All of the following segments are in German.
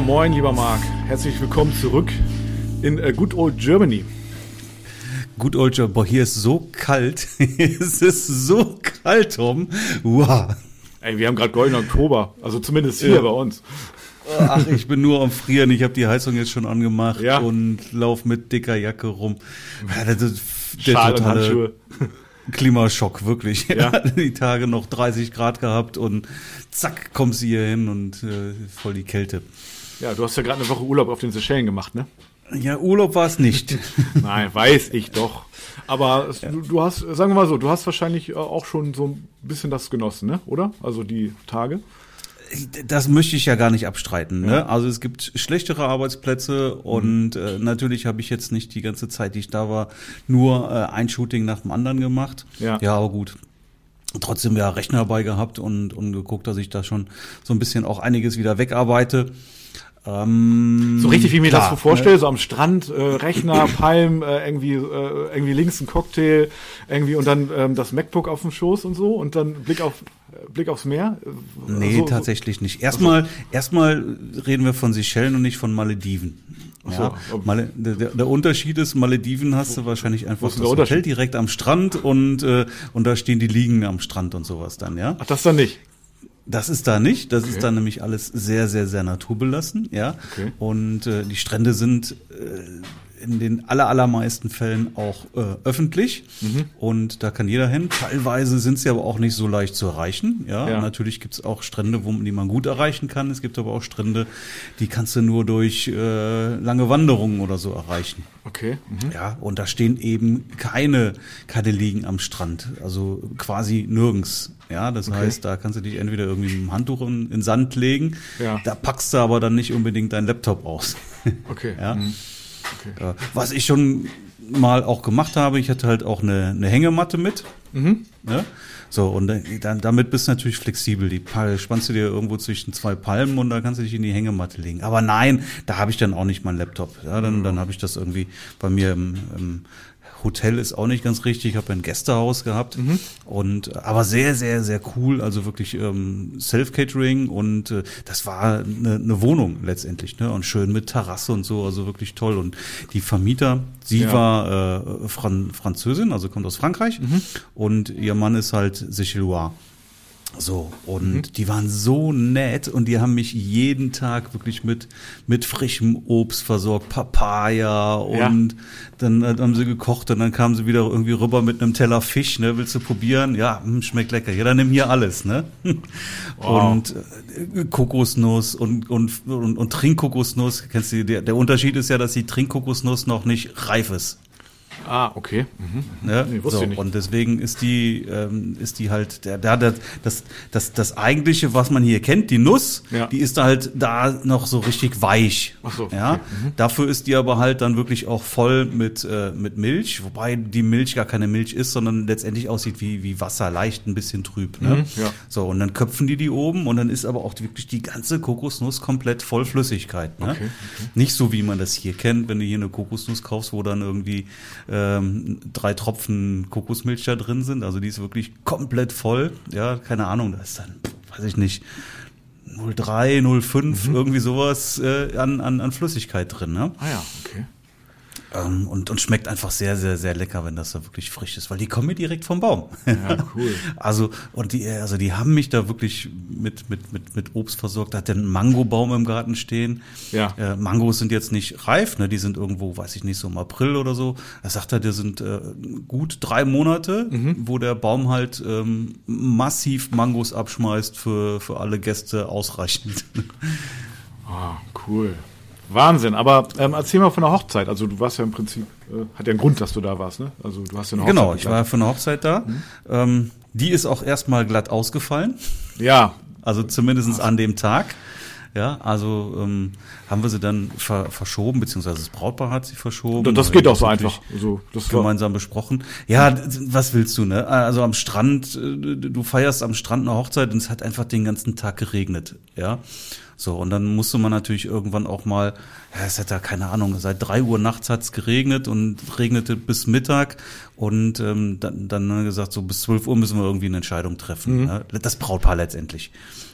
Ja, moin, lieber Marc. Herzlich willkommen zurück in äh, Good Old Germany. Good Old Germany. Boah, hier ist so kalt. es ist so kalt, Tom. Wow. Ey, wir haben gerade goldenen Oktober. Also zumindest hier ja. bei uns. Ach, ich bin nur am Frieren. Ich habe die Heizung jetzt schon angemacht ja. und lauf mit dicker Jacke rum. Ja, das ist der Schal totale Handschuhe. Klimaschock, wirklich. Ja. die Tage noch 30 Grad gehabt und zack, kommst du hier hin und äh, voll die Kälte. Ja, du hast ja gerade eine Woche Urlaub auf den Seychellen gemacht, ne? Ja, Urlaub war es nicht. Nein, weiß ich doch. Aber ja. du, du, hast, sagen wir mal so, du hast wahrscheinlich äh, auch schon so ein bisschen das genossen, ne? Oder? Also die Tage? Das möchte ich ja gar nicht abstreiten. Ne? Also es gibt schlechtere Arbeitsplätze und mhm. äh, natürlich habe ich jetzt nicht die ganze Zeit, die ich da war, nur äh, ein Shooting nach dem anderen gemacht. Ja, ja aber gut. Trotzdem ja Rechner dabei gehabt und, und geguckt, dass ich da schon so ein bisschen auch einiges wieder wegarbeite. Ähm, so richtig, wie ich mir klar, das so vorstelle, ne? so am Strand, äh, Rechner, Palm, äh, irgendwie, äh, irgendwie links ein Cocktail, irgendwie und dann ähm, das MacBook auf dem Schoß und so und dann Blick auf äh, Blick aufs Meer? Nee, so, tatsächlich nicht. Erstmal, also, erstmal reden wir von Seychellen und nicht von Malediven. Ja, so, Mal, der, der, Unterschied ist, Malediven hast du wahrscheinlich einfach das Hotel direkt am Strand und, äh, und da stehen die Liegen am Strand und sowas dann, ja? Ach, das dann nicht? Das ist da nicht. Das okay. ist da nämlich alles sehr, sehr, sehr naturbelassen, ja. Okay. Und äh, die Strände sind äh, in den aller, allermeisten Fällen auch äh, öffentlich mhm. und da kann jeder hin. Teilweise sind sie aber auch nicht so leicht zu erreichen. Ja, ja. natürlich gibt es auch Strände, wo die man gut erreichen kann. Es gibt aber auch Strände, die kannst du nur durch äh, lange Wanderungen oder so erreichen. Okay. Mhm. Ja, und da stehen eben keine, keine Liegen am Strand, also quasi nirgends. Ja, das okay. heißt, da kannst du dich entweder irgendwie mit dem Handtuch in, in Sand legen, ja. da packst du aber dann nicht unbedingt deinen Laptop aus. Okay. ja. Mhm. Okay. Was ich schon mal auch gemacht habe, ich hatte halt auch eine, eine Hängematte mit. Mhm. Ja? So, und dann, damit bist du natürlich flexibel. Die spannst du dir irgendwo zwischen zwei Palmen und da kannst du dich in die Hängematte legen. Aber nein, da habe ich dann auch nicht meinen Laptop. Ja, dann, dann habe ich das irgendwie bei mir im, im Hotel ist auch nicht ganz richtig. Ich habe ein Gästehaus gehabt mhm. und aber sehr, sehr, sehr cool. Also wirklich ähm, Self-Catering und äh, das war eine, eine Wohnung letztendlich, ne? Und schön mit Terrasse und so, also wirklich toll. Und die Vermieter, sie ja. war äh, Fran Französin, also kommt aus Frankreich mhm. und ihr Mann ist halt Sichelois. So, und mhm. die waren so nett und die haben mich jeden Tag wirklich mit, mit frischem Obst versorgt, Papaya und ja. dann, dann haben sie gekocht und dann kamen sie wieder irgendwie rüber mit einem Teller Fisch, ne, willst du probieren? Ja, mh, hm, schmeckt lecker. Ja, dann nimm hier alles, ne? Wow. Und äh, Kokosnuss und, und, und, und Trinkkokosnuss, kennst du, der, der Unterschied ist ja, dass die Trinkkokosnuss noch nicht reif ist. Ah, okay. Mhm. Ne? Nee, wusste so, ich nicht. Und deswegen ist die, ähm, ist die halt, der, der, der, das, das, das eigentliche, was man hier kennt, die Nuss, ja. die ist halt da noch so richtig weich. Ach so, okay. ja? Mhm. Dafür ist die aber halt dann wirklich auch voll mit, äh, mit Milch, wobei die Milch gar keine Milch ist, sondern letztendlich aussieht wie, wie Wasser, leicht ein bisschen trüb. Ne? Mhm, ja. So, und dann köpfen die die oben und dann ist aber auch wirklich die ganze Kokosnuss komplett voll Flüssigkeit. Ne? Okay, okay. Nicht so, wie man das hier kennt, wenn du hier eine Kokosnuss kaufst, wo dann irgendwie ähm, drei Tropfen Kokosmilch da drin sind. Also die ist wirklich komplett voll. Ja, keine Ahnung, da ist dann, weiß ich nicht, 03, 05, mhm. irgendwie sowas äh, an, an, an Flüssigkeit drin. Ne? Ah ja, okay. Ähm, und, und schmeckt einfach sehr, sehr, sehr lecker, wenn das da wirklich frisch ist, weil die kommen mir direkt vom Baum. Ja, cool. also, und die, also die haben mich da wirklich mit, mit, mit, mit Obst versorgt. Da hat der einen Mangobaum im Garten stehen. Ja. Äh, Mangos sind jetzt nicht reif, ne? Die sind irgendwo, weiß ich nicht, so im April oder so. Er sagt er, die sind äh, gut drei Monate, mhm. wo der Baum halt ähm, massiv Mangos abschmeißt für, für alle Gäste ausreichend. Ah, cool. Wahnsinn, aber ähm, erzähl mal von der Hochzeit. Also du warst ja im Prinzip, äh, hat ja einen Grund, dass du da warst, ne? Also du hast ja eine Hochzeit. Genau, ich war für eine Hochzeit da. Mhm. Ähm, die ist auch erstmal glatt ausgefallen. Ja. Also zumindestens an dem Tag. Ja, also ähm, haben wir sie dann ver verschoben, beziehungsweise das Brautpaar hat sie verschoben. Das geht auch so einfach. Also, das gemeinsam besprochen. Ja, was willst du, ne? Also am Strand, äh, du feierst am Strand eine Hochzeit und es hat einfach den ganzen Tag geregnet, ja. So, und dann musste man natürlich irgendwann auch mal, ja, es hat ja keine Ahnung, seit drei Uhr nachts hat's geregnet und regnete bis Mittag und ähm, dann, dann gesagt, so bis zwölf Uhr müssen wir irgendwie eine Entscheidung treffen. Mhm. Ja, das Brautpaar letztendlich.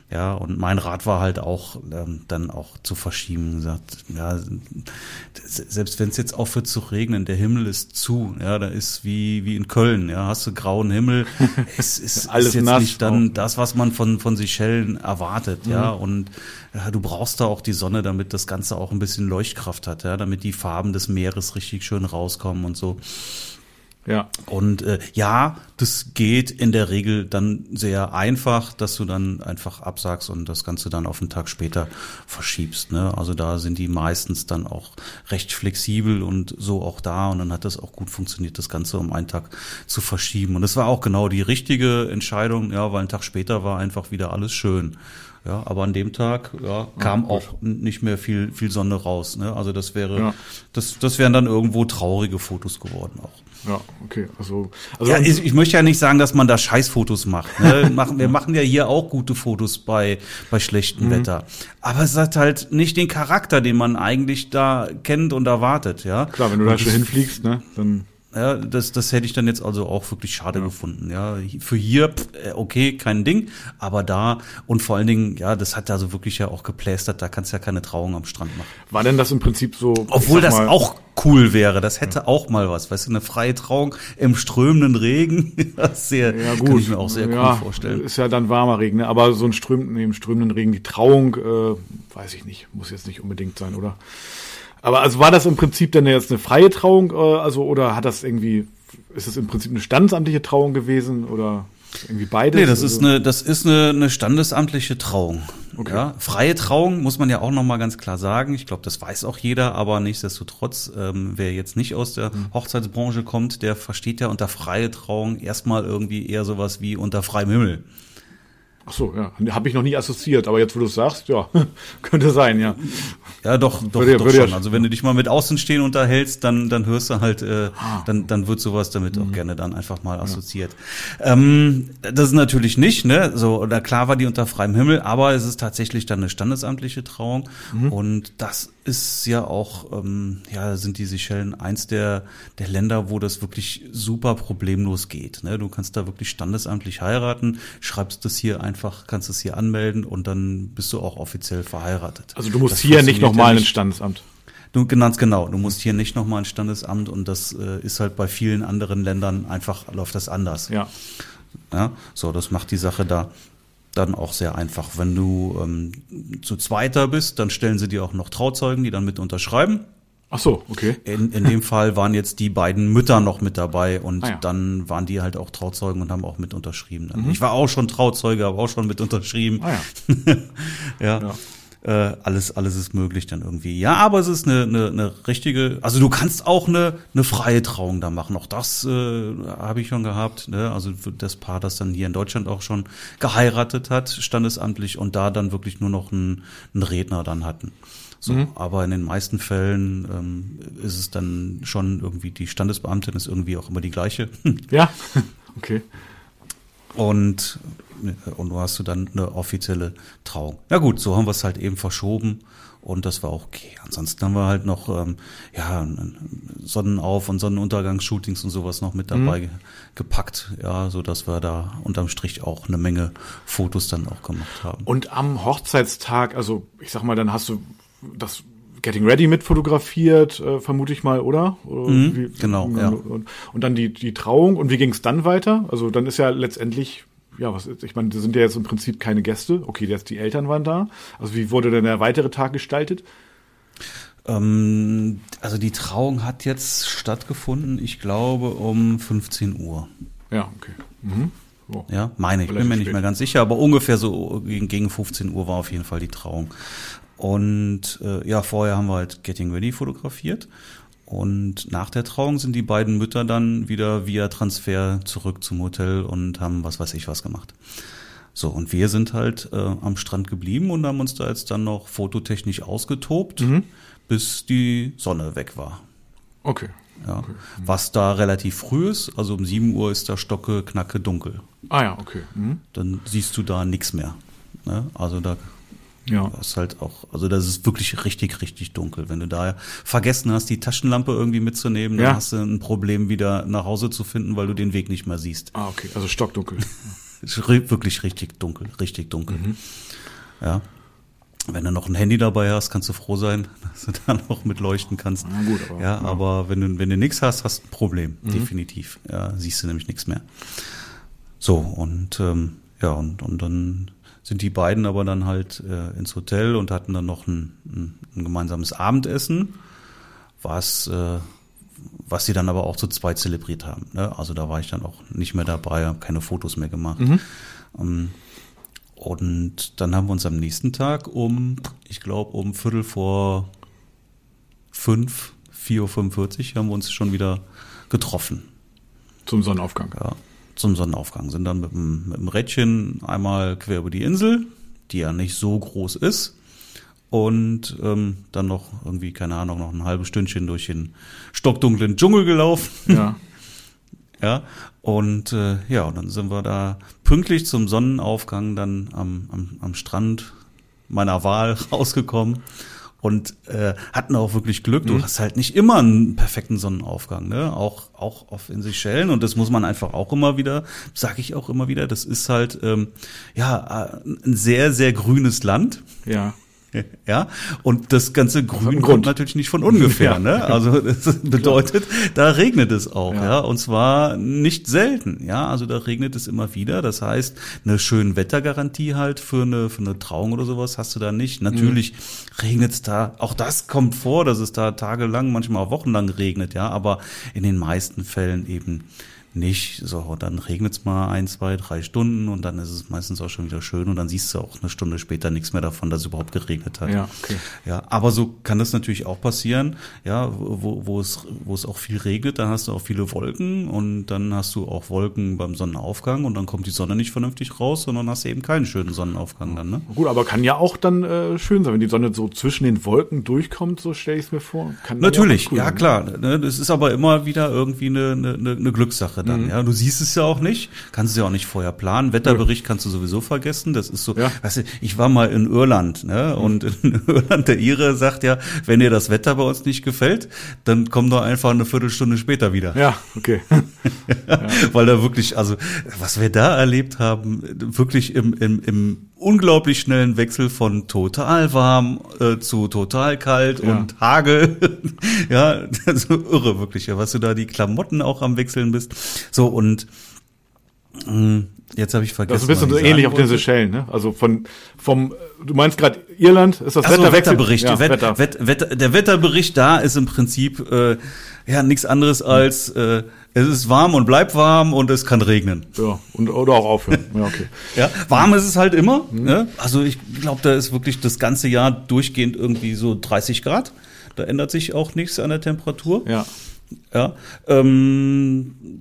Ja, und mein Rat war halt auch, ähm, dann auch zu verschieben. Gesagt, ja, selbst wenn es jetzt aufhört zu regnen, der Himmel ist zu, ja, da ist wie, wie in Köln, ja, hast du grauen Himmel. Es ist, Alles ist jetzt nass nicht dann das, was man von, von Seychellen erwartet, mhm. ja, und ja, du brauchst da auch die Sonne, damit das Ganze auch ein bisschen Leuchtkraft hat, ja, damit die Farben des Meeres richtig schön rauskommen und so. Ja. Und äh, ja, das geht in der Regel dann sehr einfach, dass du dann einfach absagst und das Ganze dann auf einen Tag später verschiebst. Ne? Also da sind die meistens dann auch recht flexibel und so auch da und dann hat das auch gut funktioniert, das Ganze um einen Tag zu verschieben. Und das war auch genau die richtige Entscheidung, ja, weil ein Tag später war einfach wieder alles schön. Ja, aber an dem Tag ja, kam ja, auch nicht mehr viel, viel Sonne raus. Ne? Also das wäre, ja. das, das wären dann irgendwo traurige Fotos geworden auch. Ja, okay. Also, also ja, ich, ich, möchte ja nicht sagen, dass man da Scheißfotos macht. Ne? machen, wir machen ja hier auch gute Fotos bei, bei schlechtem mhm. Wetter. Aber es hat halt nicht den Charakter, den man eigentlich da kennt und erwartet, ja. Klar, wenn du und da schon hinfliegst, ne, dann ja, das, das hätte ich dann jetzt also auch wirklich schade ja. gefunden. Ja, für hier, äh, okay, kein Ding, aber da und vor allen Dingen, ja, das hat ja so wirklich ja auch geplästert, da kannst du ja keine Trauung am Strand machen. War denn das im Prinzip so? Obwohl das mal, auch cool wäre, das hätte ja. auch mal was, weißt du, eine freie Trauung im strömenden Regen, das sehr, ja, gut. kann ich mir auch sehr ja, cool vorstellen. Ist ja dann warmer Regen, ne? aber so ein ström, nee, im strömenden Regen, die Trauung, äh, weiß ich nicht, muss jetzt nicht unbedingt sein, oder? Aber also war das im Prinzip dann jetzt eine freie Trauung, äh, also oder hat das irgendwie, ist es im Prinzip eine standesamtliche Trauung gewesen oder irgendwie beides? Nee, das also? ist eine, das ist eine, eine standesamtliche Trauung. Okay. Ja, freie Trauung muss man ja auch nochmal ganz klar sagen. Ich glaube, das weiß auch jeder, aber nichtsdestotrotz, ähm, wer jetzt nicht aus der mhm. Hochzeitsbranche kommt, der versteht ja unter freie Trauung erstmal irgendwie eher sowas wie unter freiem Himmel. Ach so, ja. Habe ich noch nie assoziiert, aber jetzt, wo du es sagst, ja, könnte sein, ja. Ja, doch, doch, würde, doch würde schon. Also wenn du dich mal mit Außenstehen unterhältst, dann, dann hörst du halt, äh, ah. dann, dann wird sowas damit mhm. auch gerne dann einfach mal assoziiert. Ja. Ähm, das ist natürlich nicht, ne? So, oder klar war die unter freiem Himmel, aber es ist tatsächlich dann eine standesamtliche Trauung. Mhm. Und das ist ja auch, ähm, ja, sind die Seychellen eins der, der Länder, wo das wirklich super problemlos geht. Ne? Du kannst da wirklich standesamtlich heiraten, schreibst das hier einfach, kannst es hier anmelden und dann bist du auch offiziell verheiratet. Also du musst das hier nicht nochmal ja ins Standesamt. Du, ganz genau, du musst hier nicht nochmal ins Standesamt und das äh, ist halt bei vielen anderen Ländern einfach, läuft das anders. Ja. Ja, so, das macht die Sache da dann auch sehr einfach. Wenn du ähm, zu zweiter bist, dann stellen sie dir auch noch Trauzeugen, die dann mit unterschreiben. Ach so, okay. In, in dem Fall waren jetzt die beiden Mütter noch mit dabei und ah, ja. dann waren die halt auch Trauzeugen und haben auch mit unterschrieben. Mhm. Ich war auch schon Trauzeuge, habe auch schon mit unterschrieben. Ah, ja. ja. ja. Äh, alles, alles ist möglich dann irgendwie. Ja, aber es ist eine, eine, eine richtige, also du kannst auch eine, eine freie Trauung da machen. Auch das äh, habe ich schon gehabt. Ne? Also das Paar, das dann hier in Deutschland auch schon geheiratet hat, standesamtlich und da dann wirklich nur noch einen, einen Redner dann hatten. So, mhm. aber in den meisten Fällen ähm, ist es dann schon irgendwie die Standesbeamtin ist irgendwie auch immer die gleiche. Ja, okay. Und und du hast du dann eine offizielle Trauung. Ja gut, so haben wir es halt eben verschoben und das war auch okay. Ansonsten haben wir halt noch ähm, ja Sonnenauf- und Sonnenuntergangsshootings und sowas noch mit dabei mhm. gepackt, ja, so dass wir da unterm Strich auch eine Menge Fotos dann auch gemacht haben. Und am Hochzeitstag, also ich sag mal, dann hast du das Getting Ready mit fotografiert, äh, vermute ich mal, oder? Mhm, wie, genau. Ja. Und, und, dann die, die Trauung. Und wie ging es dann weiter? Also dann ist ja letztendlich ja, was, ich meine, das sind ja jetzt im Prinzip keine Gäste. Okay, jetzt die Eltern waren da. Also wie wurde denn der weitere Tag gestaltet? Ähm, also die Trauung hat jetzt stattgefunden, ich glaube, um 15 Uhr. Ja, okay. Mhm. Oh. Ja, meine ich, bin mir nicht mehr ganz sicher, aber ungefähr so gegen, gegen 15 Uhr war auf jeden Fall die Trauung. Und äh, ja, vorher haben wir halt Getting Ready fotografiert und nach der Trauung sind die beiden Mütter dann wieder via Transfer zurück zum Hotel und haben was weiß ich was gemacht. So, und wir sind halt äh, am Strand geblieben und haben uns da jetzt dann noch fototechnisch ausgetobt, mhm. bis die Sonne weg war. Okay. Ja. Okay. Mhm. Was da relativ früh ist, also um 7 Uhr ist da Stocke, Knacke, dunkel. Ah ja, okay. Mhm. Dann siehst du da nichts mehr. Ne? Also da Ja. Das ist halt auch, also das ist wirklich richtig, richtig dunkel. Wenn du da vergessen hast, die Taschenlampe irgendwie mitzunehmen, dann hast du ein Problem, wieder nach Hause zu finden, weil du den Weg nicht mehr siehst. Ah, okay, also stockdunkel. ist wirklich richtig dunkel, richtig dunkel. Mhm. Ja. Wenn du noch ein Handy dabei hast, kannst du froh sein, dass du da noch mit leuchten kannst. Na gut, aber, ja, ja, aber wenn du, wenn du nichts hast, hast du ein Problem, mhm. definitiv. Ja, siehst du nämlich nichts mehr. So, und ähm, ja, und, und dann sind die beiden aber dann halt äh, ins Hotel und hatten dann noch ein, ein, ein gemeinsames Abendessen, was, äh, was sie dann aber auch zu zweit zelebriert haben. Ne? Also da war ich dann auch nicht mehr dabei, habe keine Fotos mehr gemacht. Mhm. Ähm, und dann haben wir uns am nächsten Tag um, ich glaube, um Viertel vor fünf, 4.45 Uhr haben wir uns schon wieder getroffen. Zum Sonnenaufgang. Ja, zum Sonnenaufgang. Sind dann mit dem, mit dem Rädchen einmal quer über die Insel, die ja nicht so groß ist. Und ähm, dann noch irgendwie, keine Ahnung, noch ein halbes Stündchen durch den stockdunklen Dschungel gelaufen. Ja. ja. Und äh, ja, und dann sind wir da pünktlich zum Sonnenaufgang dann am, am, am Strand meiner Wahl rausgekommen und äh, hatten auch wirklich Glück. Mhm. Du hast halt nicht immer einen perfekten Sonnenaufgang, ne? Auch auch auf in sich schellen und das muss man einfach auch immer wieder, sage ich auch immer wieder. Das ist halt ähm, ja äh, ein sehr sehr grünes Land. Ja. Ja, und das ganze Grün kommt natürlich nicht von ungefähr, ja. ne? Also das bedeutet, da regnet es auch, ja. ja, und zwar nicht selten, ja, also da regnet es immer wieder. Das heißt, eine schöne Wettergarantie halt für eine für eine Trauung oder sowas hast du da nicht. Natürlich mhm. regnet es da, auch das kommt vor, dass es da tagelang, manchmal auch wochenlang regnet, ja, aber in den meisten Fällen eben nicht. So, dann regnet es mal ein, zwei, drei Stunden und dann ist es meistens auch schon wieder schön und dann siehst du auch eine Stunde später nichts mehr davon, dass es überhaupt geregnet hat. Ja, okay. ja aber so kann das natürlich auch passieren, ja, wo, wo, es, wo es auch viel regnet, dann hast du auch viele Wolken und dann hast du auch Wolken beim Sonnenaufgang und dann kommt die Sonne nicht vernünftig raus, sondern hast du eben keinen schönen Sonnenaufgang dann. Ne? Gut, aber kann ja auch dann äh, schön sein, wenn die Sonne so zwischen den Wolken durchkommt, so stelle ich es mir vor. Kann natürlich, ja, cool ja klar. Ne? Das ist aber immer wieder irgendwie eine, eine, eine Glückssache dann. Mhm. Ja, du siehst es ja auch nicht, kannst es ja auch nicht vorher planen. Wetterbericht kannst du sowieso vergessen. Das ist so. Ja. Weißt du, ich war mal in Irland, ne? Und in Irland der Ire sagt ja, wenn dir das Wetter bei uns nicht gefällt, dann komm doch einfach eine Viertelstunde später wieder. Ja, okay. ja. Weil da wirklich, also was wir da erlebt haben, wirklich im, im, im unglaublich schnellen Wechsel von total warm äh, zu total kalt ja. und Hagel. ja, so irre wirklich, ja, was du da die Klamotten auch am wechseln bist. So und mh, mm, jetzt habe ich vergessen. Das ist ein bisschen so ähnlich auf den Seychellen, ne? Also von vom du meinst gerade Irland ist das Ach so, Wetterbericht. Ja, Wett, Wetter. Wett, Wett, der Wetterbericht da ist im Prinzip äh, ja nichts anderes als äh, es ist warm und bleibt warm und es kann regnen. Ja, und, oder auch aufhören. Ja, okay. ja, warm ist es halt immer. Mhm. Ne? Also ich glaube, da ist wirklich das ganze Jahr durchgehend irgendwie so 30 Grad. Da ändert sich auch nichts an der Temperatur. Ja. Ja. Ähm,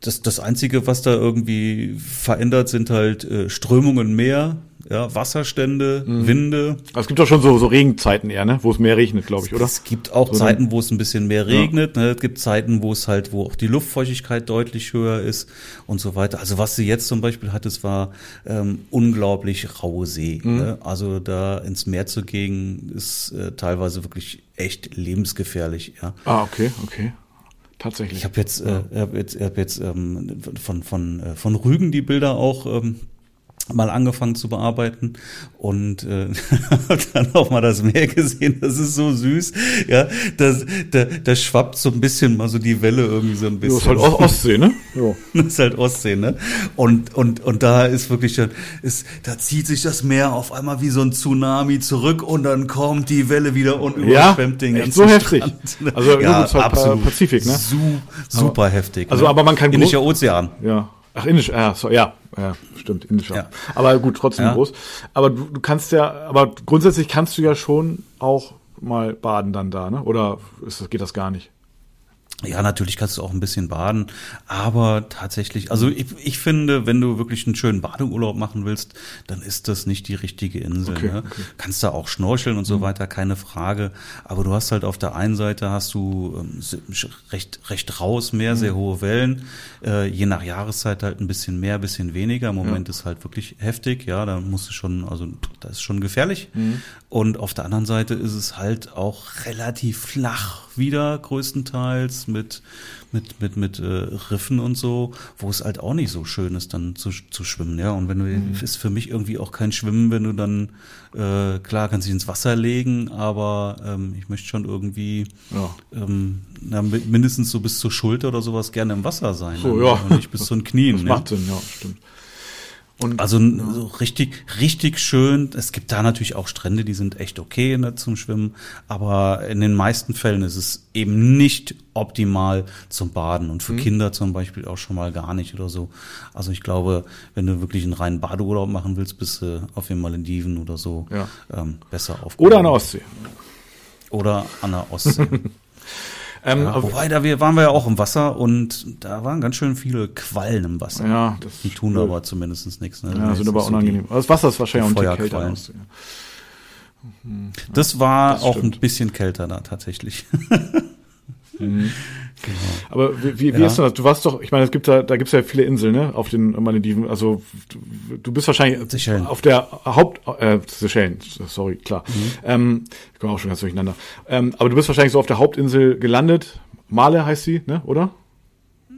das, das Einzige, was da irgendwie verändert, sind halt äh, Strömungen mehr, ja, Wasserstände, mhm. Winde. Es gibt doch schon so, so Regenzeiten eher, ne? wo es mehr regnet, glaube ich, oder? Es gibt auch so Zeiten, wo es ein bisschen mehr regnet. Ja. Ne? Es gibt Zeiten, wo es halt, wo auch die Luftfeuchtigkeit deutlich höher ist und so weiter. Also was sie jetzt zum Beispiel hat, es war ähm, unglaublich raue See. Mhm. Ne? Also da ins Meer zu gehen, ist äh, teilweise wirklich echt lebensgefährlich. Ja. Ah, okay, okay. Tatsächlich. Ich habe jetzt, äh, hab jetzt, hab jetzt ähm, von, von, äh, von Rügen die Bilder auch ähm, mal angefangen zu bearbeiten und äh, dann auch mal das Meer gesehen. Das ist so süß. Ja, das, da, da schwappt so ein bisschen mal so die Welle irgendwie so ein bisschen. Das ist halt Ostsee, ne? Ja. Das ist halt Ostsee, ne? Und und und da ist wirklich ist da zieht sich das Meer auf einmal wie so ein Tsunami zurück und dann kommt die Welle wieder und überschwemmt ja, den ganzen so heftig. Strand. Also ja, absolut. Pazifik, ne? Su super aber, heftig. Also ne? aber man kann Indischer Ozean. Ja. Ach, Indisch, ja, so, ja, ja, stimmt, Indisch. Ja. Aber gut, trotzdem ja. groß. Aber du, du kannst ja, aber grundsätzlich kannst du ja schon auch mal baden dann da, ne? Oder ist geht das gar nicht? Ja, natürlich kannst du auch ein bisschen baden, aber tatsächlich, also ich, ich finde, wenn du wirklich einen schönen Badeurlaub machen willst, dann ist das nicht die richtige Insel. Okay, ne? okay. Kannst da auch schnorcheln und so mhm. weiter, keine Frage. Aber du hast halt auf der einen Seite hast du ähm, recht, recht raus mehr, mhm. sehr hohe Wellen, äh, je nach Jahreszeit halt ein bisschen mehr, bisschen weniger. Im Moment ja. ist halt wirklich heftig, ja, da musst du schon, also das ist schon gefährlich. Mhm. Und auf der anderen Seite ist es halt auch relativ flach wieder größtenteils mit mit mit mit äh, Riffen und so, wo es halt auch nicht so schön ist dann zu, zu schwimmen, ja. Und wenn du mhm. ist für mich irgendwie auch kein Schwimmen, wenn du dann äh, klar kannst dich ins Wasser legen, aber ähm, ich möchte schon irgendwie ja. ähm, na, mindestens so bis zur Schulter oder sowas gerne im Wasser sein, so, ja. und nicht bis zu den Knien. Das macht Sinn, ja, stimmt. Und, also so richtig, richtig schön. Es gibt da natürlich auch Strände, die sind echt okay ne, zum Schwimmen, aber in den meisten Fällen ist es eben nicht optimal zum Baden und für mhm. Kinder zum Beispiel auch schon mal gar nicht oder so. Also ich glaube, wenn du wirklich einen reinen Badeurlaub machen willst, bist du auf den Malediven oder so ja. ähm, besser aufgehoben. Oder an der Ostsee. Oder an der Ostsee. Ähm, ja, wobei, da wir, waren wir ja auch im Wasser und da waren ganz schön viele Quallen im Wasser. Ja, das Die tun aber zumindest nichts. Ne? Ja, sind aber unangenehm. So das Wasser ist wahrscheinlich auch ein kälter. Aus, ja. Das war das auch ein bisschen kälter da tatsächlich. mhm. Genau. Aber wie, wie, wie ja. ist das? Du warst doch, ich meine, es gibt da, da gibt's ja viele Inseln, ne, auf den Malediven. Also du, du bist wahrscheinlich Seychellen. auf der Haupt, äh, Seychellen, sorry, klar. Mhm. Ähm, ich komme auch schon ganz durcheinander. Ähm, aber du bist wahrscheinlich so auf der Hauptinsel gelandet. Male heißt sie, ne, oder?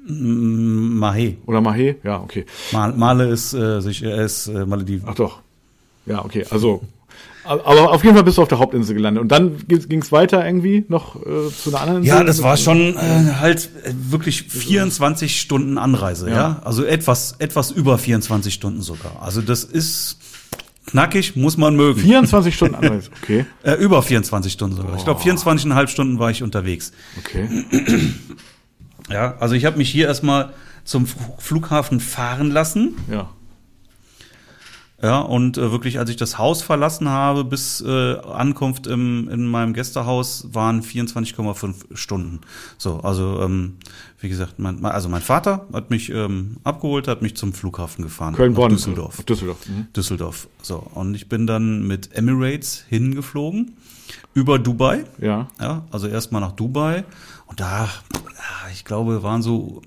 Mahe. Oder Mahe, ja, okay. Male ist, äh, sich, äh, ist äh, Malediven. Ach doch. Ja, okay. Also aber auf jeden Fall bist du auf der Hauptinsel gelandet. Und dann ging es weiter irgendwie noch äh, zu einer anderen Insel? Ja, das war schon äh, halt äh, wirklich 24 Stunden Anreise, ja. ja. Also etwas, etwas über 24 Stunden sogar. Also das ist knackig, muss man mögen. 24 Stunden Anreise, okay. äh, über 24 Stunden sogar. Oh. Ich glaube, 24,5 Stunden war ich unterwegs. Okay. Ja, also ich habe mich hier erstmal zum Flughafen fahren lassen. Ja. Ja, und äh, wirklich, als ich das Haus verlassen habe, bis äh, Ankunft im, in meinem Gästehaus waren 24,5 Stunden. So, also ähm, wie gesagt, mein, also mein Vater hat mich ähm, abgeholt, hat mich zum Flughafen gefahren. Köln-Bonn. Düsseldorf. Düsseldorf. Mhm. Düsseldorf. So, und ich bin dann mit Emirates hingeflogen über Dubai. Ja. Ja, also erstmal nach Dubai. Und da, ich glaube, waren so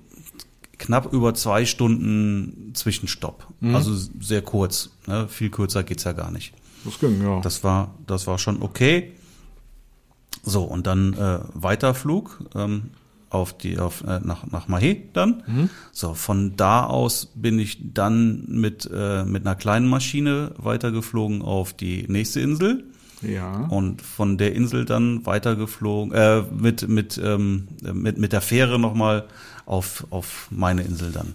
knapp über zwei Stunden Zwischenstopp. Mhm. Also sehr kurz. Ne? Viel kürzer geht's ja gar nicht. Das ging, ja. Das war, das war schon okay. So, und dann äh, Weiterflug ähm, auf die, auf, äh, nach, nach Mahé dann. Mhm. So, von da aus bin ich dann mit, äh, mit einer kleinen Maschine weitergeflogen auf die nächste Insel. Ja. Und von der Insel dann weitergeflogen, äh, mit, mit, ähm, mit, mit der Fähre nochmal auf, auf meine Insel dann.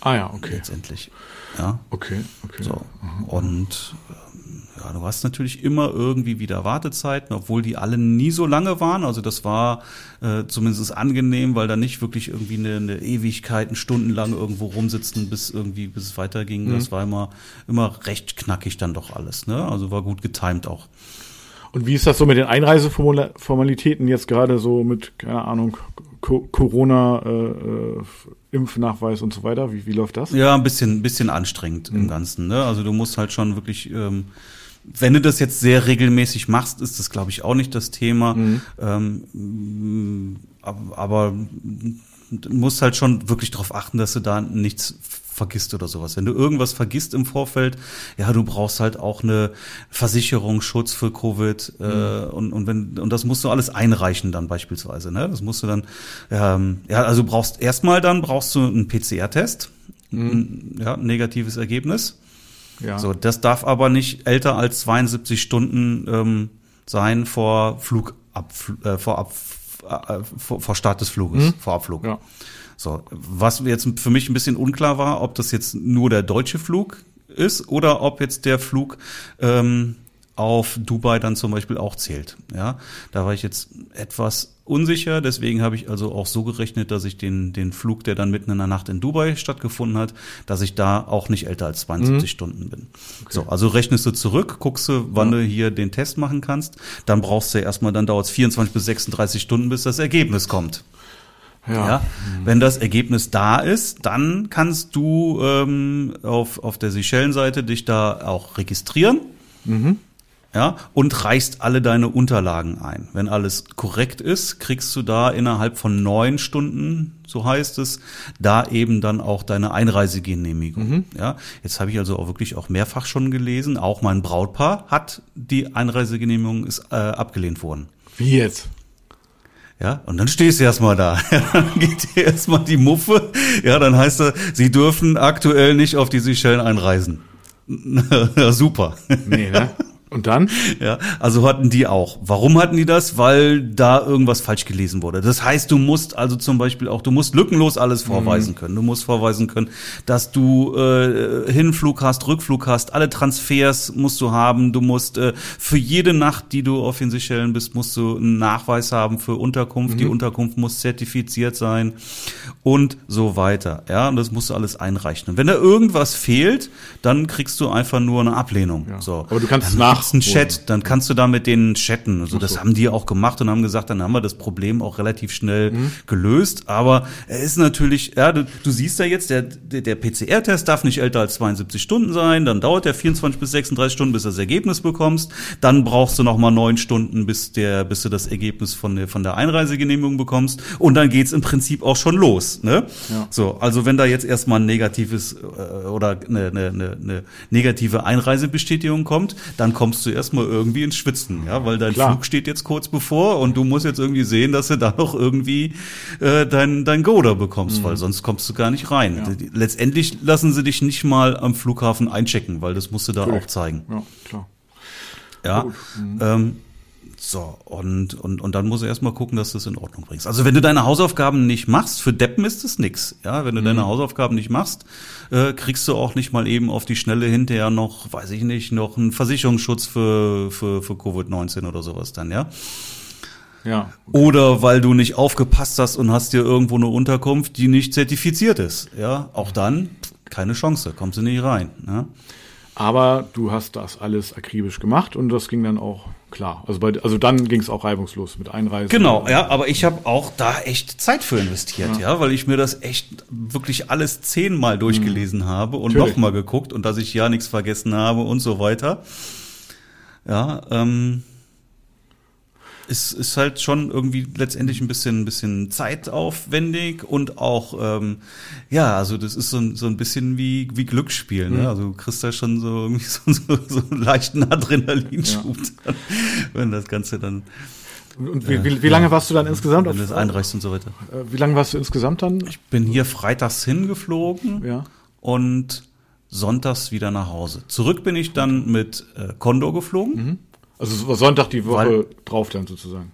Ah ja, okay. Letztendlich. Ja. Okay, okay. So. Und ähm, ja, du hast natürlich immer irgendwie wieder Wartezeiten, obwohl die alle nie so lange waren. Also das war äh, zumindest angenehm, weil da nicht wirklich irgendwie eine, eine Ewigkeit, stundenlang irgendwo rumsitzen, bis irgendwie, bis es weiterging. Mhm. Das war immer, immer recht knackig dann doch alles. Ne? Also war gut getimt auch. Und wie ist das so mit den Einreiseformalitäten jetzt gerade so mit, keine Ahnung, Corona, äh, äh, Impfnachweis und so weiter? Wie, wie läuft das? Ja, ein bisschen, bisschen anstrengend mhm. im Ganzen. Ne? Also du musst halt schon wirklich, ähm, wenn du das jetzt sehr regelmäßig machst, ist das, glaube ich, auch nicht das Thema. Mhm. Ähm, aber, aber du musst halt schon wirklich darauf achten, dass du da nichts vergisst oder sowas. Wenn du irgendwas vergisst im Vorfeld, ja, du brauchst halt auch eine Versicherung, Schutz für Covid äh, mhm. und, und wenn und das musst du alles einreichen dann beispielsweise. Ne? Das musst du dann, ähm, ja, also du brauchst erstmal dann brauchst du einen PCR-Test, mhm. ja, negatives Ergebnis. Ja. So, das darf aber nicht älter als 72 Stunden ähm, sein vor Flugab, äh, vor, Ab, äh, vor, vor Start des Fluges, mhm. vor Abflug. Ja. So, was jetzt für mich ein bisschen unklar war, ob das jetzt nur der deutsche Flug ist oder ob jetzt der Flug ähm, auf Dubai dann zum Beispiel auch zählt. Ja, da war ich jetzt etwas unsicher, deswegen habe ich also auch so gerechnet, dass ich den, den Flug, der dann mitten in der Nacht in Dubai stattgefunden hat, dass ich da auch nicht älter als 72 mhm. Stunden bin. Okay. So, also rechnest du zurück, guckst du, wann ja. du hier den Test machen kannst, dann brauchst du erstmal, dann dauert es 24 bis 36 Stunden, bis das Ergebnis kommt. Ja. ja. Wenn das Ergebnis da ist, dann kannst du ähm, auf, auf der Seychellen-Seite dich da auch registrieren. Mhm. Ja, und reichst alle deine Unterlagen ein. Wenn alles korrekt ist, kriegst du da innerhalb von neun Stunden, so heißt es, da eben dann auch deine Einreisegenehmigung. Mhm. Ja, jetzt habe ich also auch wirklich auch mehrfach schon gelesen, auch mein Brautpaar hat die Einreisegenehmigung ist äh, abgelehnt worden. Wie jetzt? Ja, und dann stehst du erstmal da. dann geht dir erstmal die Muffe. Ja, dann heißt es, sie dürfen aktuell nicht auf die Seychellen einreisen. ja, super. Nee, ne? Und dann? Ja, also hatten die auch. Warum hatten die das? Weil da irgendwas falsch gelesen wurde. Das heißt, du musst also zum Beispiel auch, du musst lückenlos alles vorweisen mhm. können. Du musst vorweisen können, dass du äh, Hinflug hast, Rückflug hast, alle Transfers musst du haben. Du musst äh, für jede Nacht, die du auf den Seychellen bist, musst du einen Nachweis haben für Unterkunft. Mhm. Die Unterkunft muss zertifiziert sein und so weiter. Ja, und das musst du alles einreichen. Und wenn da irgendwas fehlt, dann kriegst du einfach nur eine Ablehnung. Ja. So. Aber du kannst es nach machst einen Chat, dann kannst du da mit denen chatten. Also das haben die auch gemacht und haben gesagt, dann haben wir das Problem auch relativ schnell mhm. gelöst. Aber er ist natürlich, ja, du, du siehst ja jetzt, der, der, der PCR-Test darf nicht älter als 72 Stunden sein, dann dauert der 24 bis 36 Stunden, bis du das Ergebnis bekommst. Dann brauchst du nochmal neun Stunden, bis der, bis du das Ergebnis von der, von der Einreisegenehmigung bekommst. Und dann geht's im Prinzip auch schon los. Ne? Ja. So, also wenn da jetzt erstmal ein negatives äh, oder eine, eine, eine negative Einreisebestätigung kommt, dann kommt kommst du erstmal irgendwie ins Schwitzen, ja, weil dein Klar. Flug steht jetzt kurz bevor und du musst jetzt irgendwie sehen, dass du da noch irgendwie äh, dein, dein Go da bekommst, mhm. weil sonst kommst du gar nicht rein. Ja. Letztendlich lassen sie dich nicht mal am Flughafen einchecken, weil das musst du da Natürlich. auch zeigen. Ja, klar. Ja, mhm. ähm, so, und, und, und dann muss er erstmal gucken, dass du es in Ordnung bringst. Also wenn du deine Hausaufgaben nicht machst, für Deppen ist es nix. Ja, wenn du mhm. deine Hausaufgaben nicht machst, äh, kriegst du auch nicht mal eben auf die Schnelle hinterher noch, weiß ich nicht, noch einen Versicherungsschutz für, für, für Covid-19 oder sowas dann, ja. Ja. Okay. Oder weil du nicht aufgepasst hast und hast dir irgendwo eine Unterkunft, die nicht zertifiziert ist. Ja, auch dann keine Chance, kommst du nicht rein. Ja? Aber du hast das alles akribisch gemacht und das ging dann auch klar. Also, bei, also dann ging es auch reibungslos mit Einreisen. Genau, ja, aber ich habe auch da echt Zeit für investiert, ja. ja. weil ich mir das echt wirklich alles zehnmal durchgelesen mhm. habe und nochmal geguckt und dass ich ja nichts vergessen habe und so weiter. Ja, ähm, ist, ist halt schon irgendwie letztendlich ein bisschen, ein bisschen zeitaufwendig und auch, ähm, ja, also das ist so ein, so ein bisschen wie, wie Glücksspiel, ne? Mhm. Also du kriegst da schon so irgendwie so, so, so einen leichten Adrenalinschub, ja. wenn das Ganze dann. Und wie, wie, wie lange warst du dann insgesamt? Wenn du das einreichst und so weiter. Äh, wie lange warst du insgesamt dann? Ich bin hier freitags hingeflogen ja. und sonntags wieder nach Hause. Zurück bin ich dann mit äh, Condor geflogen. Mhm. Also Sonntag die Woche Weil, drauf dann sozusagen.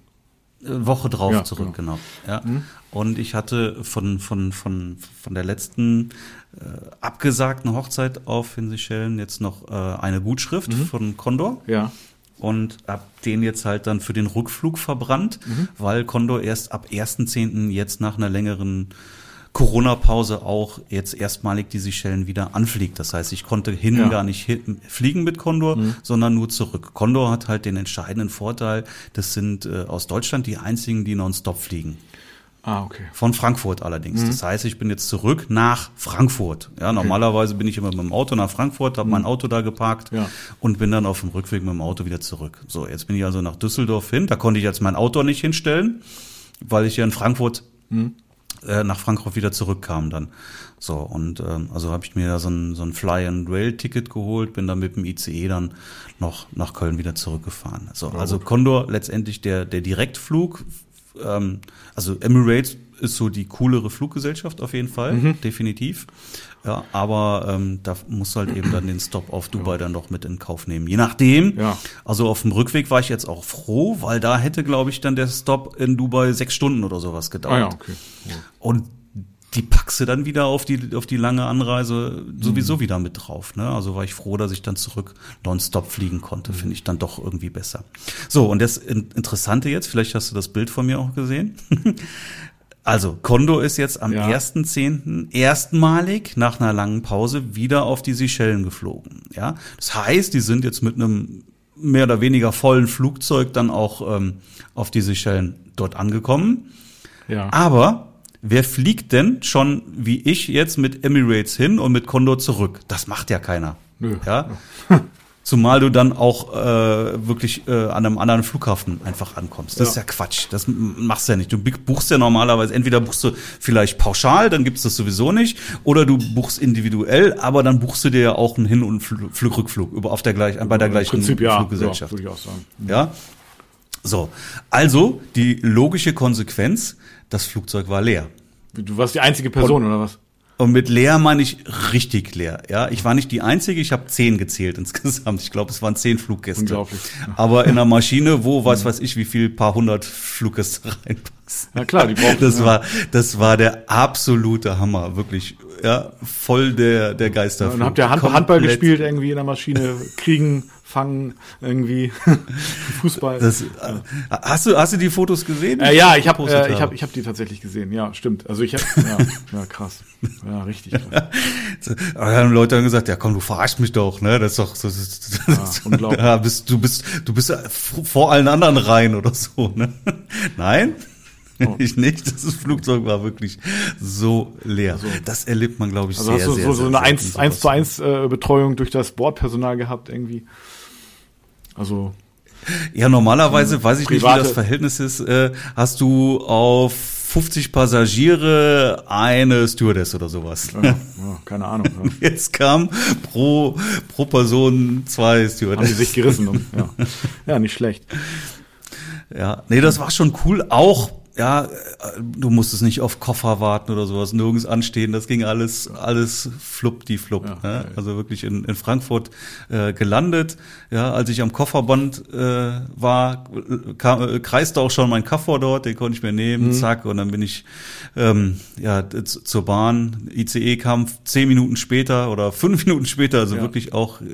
Äh, Woche drauf ja, zurück, genau. genau. Ja. Mhm. Und ich hatte von, von, von, von der letzten äh, abgesagten Hochzeit auf in Seychellen jetzt noch äh, eine Gutschrift mhm. von Condor. Ja. Und hab den jetzt halt dann für den Rückflug verbrannt, mhm. weil Condor erst ab 1.10. jetzt nach einer längeren Corona-Pause auch jetzt erstmalig die Seychellen wieder anfliegt. Das heißt, ich konnte hin ja. gar nicht hin, fliegen mit Condor, mhm. sondern nur zurück. Condor hat halt den entscheidenden Vorteil, das sind äh, aus Deutschland die einzigen, die nonstop fliegen. Ah, okay. Von Frankfurt allerdings. Mhm. Das heißt, ich bin jetzt zurück nach Frankfurt. Ja, okay. normalerweise bin ich immer mit dem Auto nach Frankfurt, habe mhm. mein Auto da geparkt ja. und bin dann auf dem Rückweg mit dem Auto wieder zurück. So, jetzt bin ich also nach Düsseldorf hin. Da konnte ich jetzt mein Auto nicht hinstellen, weil ich ja in Frankfurt mhm äh, nach Frankfurt wieder zurückkam dann. So, und ähm, also habe ich mir da so ein, so ein Fly-and-Rail-Ticket geholt, bin dann mit dem ICE dann noch nach Köln wieder zurückgefahren. So, also Condor letztendlich der, der Direktflug, ähm, also Emirates ist so die coolere Fluggesellschaft auf jeden Fall, mhm. definitiv. Ja, aber ähm, da muss halt eben dann den Stop auf Dubai ja. dann noch mit in Kauf nehmen. Je nachdem. Ja. Also auf dem Rückweg war ich jetzt auch froh, weil da hätte, glaube ich, dann der Stop in Dubai sechs Stunden oder sowas gedauert. Ah, ja, okay. Ja. Und die packst du dann wieder auf die, auf die lange Anreise sowieso mhm. wieder mit drauf. Ne? Also war ich froh, dass ich dann zurück nonstop fliegen konnte. Mhm. Finde ich dann doch irgendwie besser. So, und das Interessante jetzt, vielleicht hast du das Bild von mir auch gesehen. Also, Kondo ist jetzt am ja. 1.10. erstmalig nach einer langen Pause wieder auf die Seychellen geflogen. Ja, das heißt, die sind jetzt mit einem mehr oder weniger vollen Flugzeug dann auch ähm, auf die Seychellen dort angekommen. Ja. Aber wer fliegt denn schon wie ich jetzt mit Emirates hin und mit Condor zurück? Das macht ja keiner. Nö. Ja. Zumal du dann auch äh, wirklich äh, an einem anderen Flughafen einfach ankommst. Das ja. ist ja Quatsch. Das machst du ja nicht. Du buchst ja normalerweise, entweder buchst du vielleicht pauschal, dann gibt's das sowieso nicht, oder du buchst individuell, aber dann buchst du dir ja auch einen Hin- und Flug, Rückflug über auf der gleichen, bei der gleichen Prinzip, ja. Fluggesellschaft. Ja, würde ich auch sagen. Ja. So. Also, die logische Konsequenz, das Flugzeug war leer. Du warst die einzige Person, und, oder was? Und mit leer meine ich richtig leer. Ja, ich war nicht die einzige, ich habe zehn gezählt insgesamt. Ich glaube, es waren zehn Fluggäste. Unglaublich. Aber in einer Maschine, wo weiß weiß ich, wie viel paar hundert Fluggäste reinpassen. Ja klar, die brauchen. Das ja. war, das war der absolute Hammer, wirklich. Ja, voll der der Geister. Ja, und habt ihr Hand, Handball gespielt irgendwie in der Maschine, kriegen fangen irgendwie Fußball. Das, hast du hast du die Fotos gesehen? Äh, ja, ich habe äh, ich habe ich habe die tatsächlich gesehen. Ja, stimmt. Also ich habe ja, ja krass. Ja, richtig krass. Aber haben Leute dann gesagt, ja komm, du verarschst mich doch, ne? Das ist doch das ist, das, ja, unglaublich. Ja, bist, du bist du bist vor allen anderen rein oder so, ne? Nein? Oh. Ich nicht. Das Flugzeug war wirklich so leer. Also, das erlebt man, glaube ich, also sehr, hast du sehr, so, sehr, so eine 1, 1 zu 1 äh, Betreuung durch das Bordpersonal gehabt irgendwie. Also. Ja, normalerweise, weiß ich nicht, wie das Verhältnis ist, äh, hast du auf 50 Passagiere eine Stewardess oder sowas. Ja, ja, keine Ahnung. Ja. Jetzt kam pro, pro Person zwei Stewardess. Haben die sich gerissen. Um, ja. ja, nicht schlecht. Ja, nee, das war schon cool. Auch ja, äh, du musstest nicht auf Koffer warten oder sowas, nirgends anstehen, das ging alles, alles flupp die flupp. Ja, ne? Also wirklich in, in Frankfurt äh, gelandet. Ja, als ich am Kofferband äh, war, kam, äh, kreiste auch schon mein Koffer dort, den konnte ich mir nehmen, mhm. zack, und dann bin ich ähm, ja zur Bahn. ICE kam zehn Minuten später oder fünf Minuten später, also ja. wirklich auch äh,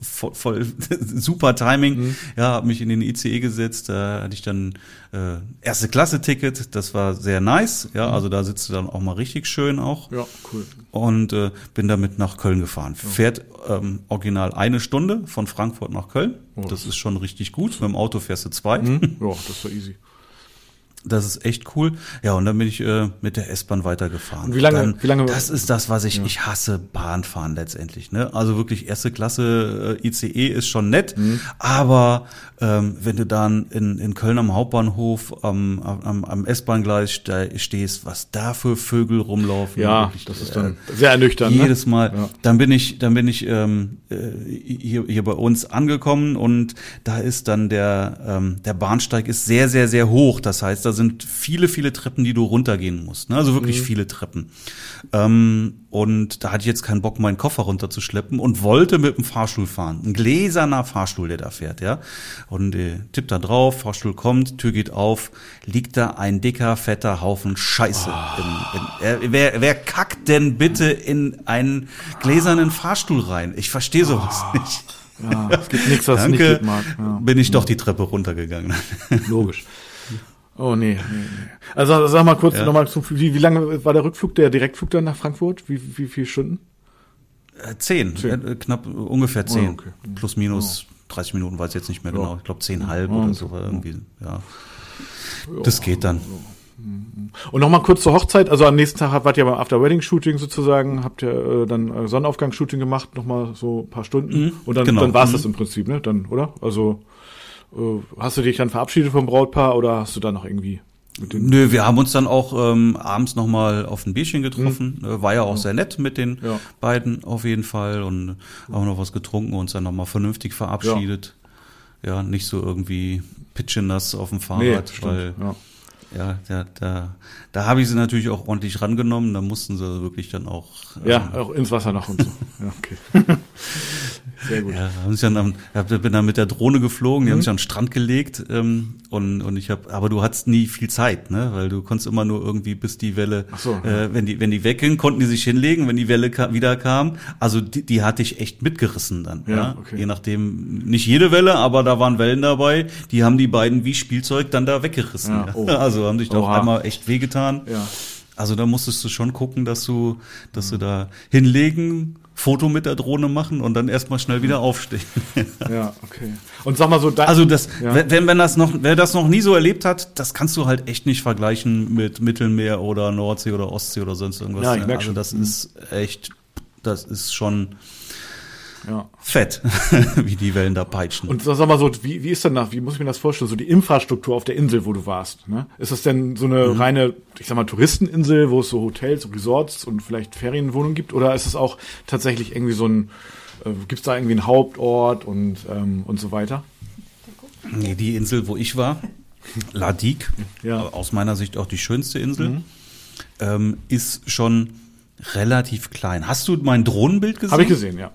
voll, voll super Timing. Mhm. Ja, habe mich in den ICE gesetzt, da hatte ich dann äh, erste Klasse Ticket, das war sehr nice, ja, mhm. also da sitzt du dann auch mal richtig schön auch. Ja, cool. Und äh, bin damit nach Köln gefahren. Ja. Fährt ähm, original eine Stunde von Frankfurt nach Köln. Oh, das ist schon richtig gut. Mit dem Auto fährst du zwei. Mhm. Ja, das war easy. Das ist echt cool. Ja, und dann bin ich äh, mit der S-Bahn weitergefahren. Und wie lange, dann, wie lange? Das ist das, was ich, ja. ich hasse Bahnfahren letztendlich. Ne? Also wirklich erste Klasse äh, ICE ist schon nett, mhm. aber ähm, wenn du dann in, in Köln am Hauptbahnhof am, am, am S-Bahn-Gleis stehst, was da für Vögel rumlaufen. Ja, wirklich, das ist dann äh, sehr ernüchternd. Ne? Jedes Mal. Ja. Dann bin ich, dann bin ich ähm, äh, hier, hier bei uns angekommen und da ist dann der, ähm, der Bahnsteig ist sehr, sehr, sehr hoch. Das heißt, da sind viele, viele Treppen, die du runtergehen musst. Ne? Also wirklich mhm. viele Treppen. Ähm, und da hatte ich jetzt keinen Bock, meinen Koffer runterzuschleppen und wollte mit dem Fahrstuhl fahren. Ein gläserner Fahrstuhl, der da fährt, ja. Und äh, tippt da drauf, Fahrstuhl kommt, Tür geht auf, liegt da ein dicker, fetter Haufen Scheiße. Oh. In, in, äh, wer, wer kackt denn bitte in einen gläsernen Fahrstuhl rein? Ich verstehe sowas oh. nicht. Ja, es gibt nichts, was Danke, nicht mag. Ja. Bin ich doch die Treppe runtergegangen. Logisch. Oh nee, nee, nee. Also sag mal kurz ja. nochmal zum wie, wie lange war der Rückflug, der Direktflug dann nach Frankfurt? Wie, wie viele Stunden? Äh, zehn, zehn. Äh, knapp ungefähr oh, zehn. Oh, okay. Plus minus oh. 30 Minuten, weiß ich jetzt nicht mehr genau. Ich glaube zehn halb oh, oder so war irgendwie, ja. Das geht dann. Und nochmal kurz zur Hochzeit, also am nächsten Tag wart ihr beim After-Wedding-Shooting sozusagen, habt ihr äh, dann äh, Sonnenaufgang-Shooting gemacht, nochmal so ein paar Stunden mhm, und dann, genau. dann war es mhm. das im Prinzip, ne? Dann, oder? Also hast du dich dann verabschiedet vom Brautpaar oder hast du da noch irgendwie Nö, wir haben uns dann auch ähm, abends nochmal auf ein Bierchen getroffen. Mhm. War ja auch sehr nett mit den ja. beiden auf jeden Fall und auch noch was getrunken und uns dann nochmal vernünftig verabschiedet. Ja. ja, nicht so irgendwie pitchen das auf dem Fahrrad, nee, weil ja. Ja, da, da, da habe ich sie natürlich auch ordentlich rangenommen. Da mussten sie wirklich dann auch. Ja, ähm, auch ins Wasser noch und so. ja, okay. Sehr gut. Ja, haben sich dann am, bin dann mit der Drohne geflogen, die mhm. haben sich an den Strand gelegt ähm, und und ich habe, aber du hattest nie viel Zeit, ne, weil du konntest immer nur irgendwie bis die Welle, so, äh, wenn die wenn die wegging, konnten die sich hinlegen, wenn die Welle ka wieder kam, also die, die hatte ich echt mitgerissen dann, ja, ja? Okay. je nachdem, nicht jede Welle, aber da waren Wellen dabei, die haben die beiden wie Spielzeug dann da weggerissen, ja, oh. also haben sich doch einmal echt wehgetan. Ja. Also da musstest du schon gucken, dass du, dass du da hinlegen Foto mit der Drohne machen und dann erstmal schnell wieder aufstehen. ja, okay. Und sag mal so, da, also das, ja. wenn, wenn das noch, wer das noch nie so erlebt hat, das kannst du halt echt nicht vergleichen mit Mittelmeer oder Nordsee oder Ostsee oder sonst irgendwas. Ja, ich ne? merk also das schon. ist echt, das ist schon ja. fett, wie die Wellen da peitschen. Und sag mal so, wie, wie ist denn das, wie muss ich mir das vorstellen, so die Infrastruktur auf der Insel, wo du warst? Ne? Ist das denn so eine mhm. reine, ich sag mal, Touristeninsel, wo es so Hotels, Resorts und vielleicht Ferienwohnungen gibt? Oder ist es auch tatsächlich irgendwie so ein, äh, gibt es da irgendwie einen Hauptort und, ähm, und so weiter? Nee, die Insel, wo ich war, Ladik, ja. aus meiner Sicht auch die schönste Insel, mhm. ähm, ist schon relativ klein. Hast du mein Drohnenbild gesehen? Habe ich gesehen, ja.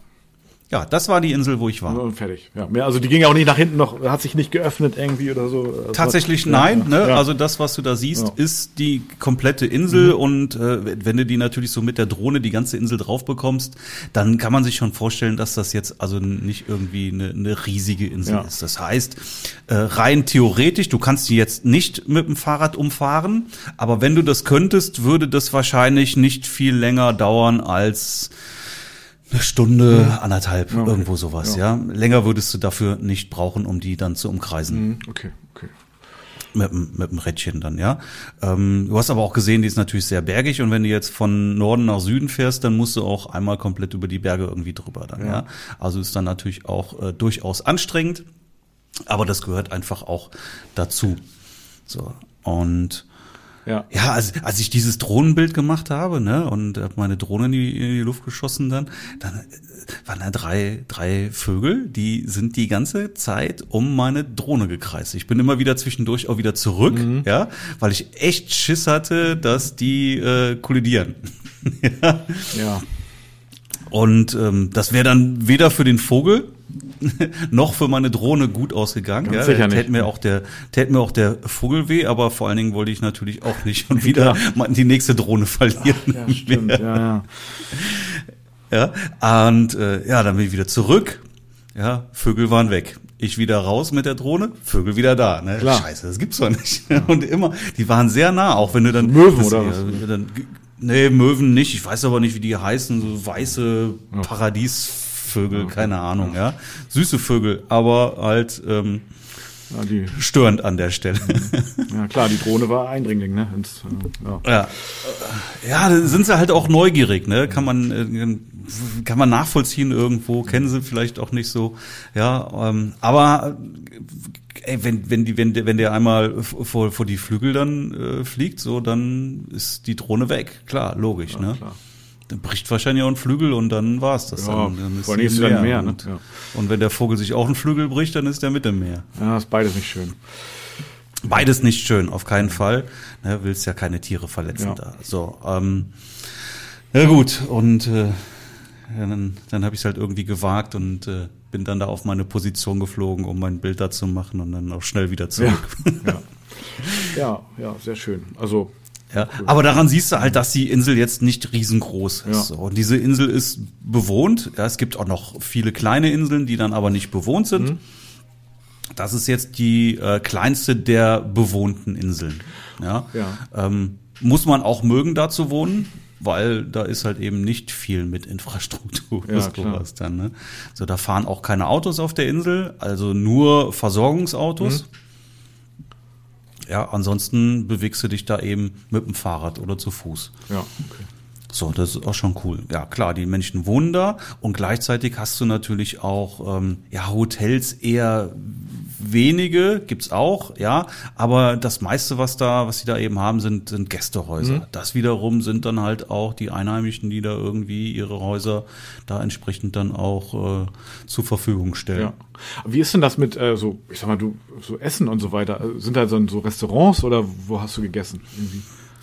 Ja, das war die Insel, wo ich war. Und fertig. Ja, mehr, also die ging ja auch nicht nach hinten noch, hat sich nicht geöffnet irgendwie oder so. Das Tatsächlich war, nein. Ja, ne? Ja. Also das, was du da siehst, ja. ist die komplette Insel mhm. und äh, wenn du die natürlich so mit der Drohne die ganze Insel drauf bekommst, dann kann man sich schon vorstellen, dass das jetzt also nicht irgendwie eine, eine riesige Insel ist. Das heißt, äh, rein theoretisch, du kannst die jetzt nicht mit dem Fahrrad umfahren, aber wenn du das könntest, würde das wahrscheinlich nicht viel länger dauern als eine Stunde, mhm. anderthalb, okay. irgendwo sowas, ja. ja. Länger würdest du dafür nicht brauchen, um die dann zu umkreisen. Mhm. Okay, okay. Mit, mit dem Rädchen dann, ja. Ähm, du hast aber auch gesehen, die ist natürlich sehr bergig und wenn du jetzt von Norden nach Süden fährst, dann musst du auch einmal komplett über die Berge irgendwie drüber dann, ja. ja? Also ist dann natürlich auch äh, durchaus anstrengend, aber das gehört einfach auch dazu. So. Und ja, ja als, als ich dieses Drohnenbild gemacht habe, ne, und habe meine Drohne in die, in die Luft geschossen dann, dann äh, waren da drei, drei Vögel, die sind die ganze Zeit um meine Drohne gekreist. Ich bin immer wieder zwischendurch auch wieder zurück, mhm. ja, weil ich echt Schiss hatte, dass die äh, kollidieren. ja. ja. Und ähm, das wäre dann weder für den Vogel noch für meine Drohne gut ausgegangen. ja, sicher nicht. Tät mir auch der, tät mir auch der Vogel weh, aber vor allen Dingen wollte ich natürlich auch nicht schon wieder ja. die nächste Drohne verlieren. Ach, ja, stimmt. Ja, ja. ja, und äh, ja, dann bin ich wieder zurück. Ja, Vögel waren weg. Ich wieder raus mit der Drohne, Vögel wieder da. Ne? Klar. Scheiße, das gibt's doch nicht. Und immer, die waren sehr nah, auch wenn du dann Möwen oder was? Dann, nee, Möwen nicht. Ich weiß aber nicht, wie die heißen. So weiße Paradies Vögel, okay. keine Ahnung, ja. Süße Vögel, aber halt ähm, ja, die, störend an der Stelle. Ja, klar, die Drohne war Eindringling, ne? Ins, äh, ja. ja. Ja, sind sie halt auch neugierig, ne? Kann man äh, kann man nachvollziehen irgendwo, kennen sie vielleicht auch nicht so, ja. Ähm, aber ey, wenn wenn die wenn der wenn der einmal vor vor die Flügel dann äh, fliegt, so dann ist die Drohne weg, klar, logisch, ja, ne? Klar dann bricht wahrscheinlich auch ein Flügel und dann war es das. Ja, dann, dann ist vor allem ist dann mehr. Ne? Und, ja. und wenn der Vogel sich auch einen Flügel bricht, dann ist der mit dem Meer. Ja, ist beides nicht schön. Beides nicht schön, auf keinen Fall. Ne, willst ja keine Tiere verletzen ja. da. So, ähm, ja gut, und äh, dann, dann habe ich es halt irgendwie gewagt und äh, bin dann da auf meine Position geflogen, um mein Bild da zu machen und dann auch schnell wieder zurück. Ja, ja. ja, ja sehr schön. Also ja, aber daran siehst du halt, dass die Insel jetzt nicht riesengroß ist. Ja. Und diese Insel ist bewohnt. Ja, es gibt auch noch viele kleine Inseln, die dann aber nicht bewohnt sind. Mhm. Das ist jetzt die äh, kleinste der bewohnten Inseln. Ja, ja. Ähm, muss man auch mögen, da zu wohnen, weil da ist halt eben nicht viel mit Infrastruktur. Ja, sowas dann, ne? So, da fahren auch keine Autos auf der Insel, also nur Versorgungsautos. Mhm. Ja, ansonsten bewegst du dich da eben mit dem Fahrrad oder zu Fuß. Ja, okay. So, das ist auch schon cool. Ja, klar, die Menschen wohnen da und gleichzeitig hast du natürlich auch ähm, ja Hotels eher wenige gibt's auch, ja, aber das meiste, was da, was sie da eben haben, sind, sind Gästehäuser. Mhm. Das wiederum sind dann halt auch die Einheimischen, die da irgendwie ihre Häuser da entsprechend dann auch äh, zur Verfügung stellen. Ja. Wie ist denn das mit äh, so, ich sag mal, du so Essen und so weiter? Sind da so, so Restaurants oder wo hast du gegessen?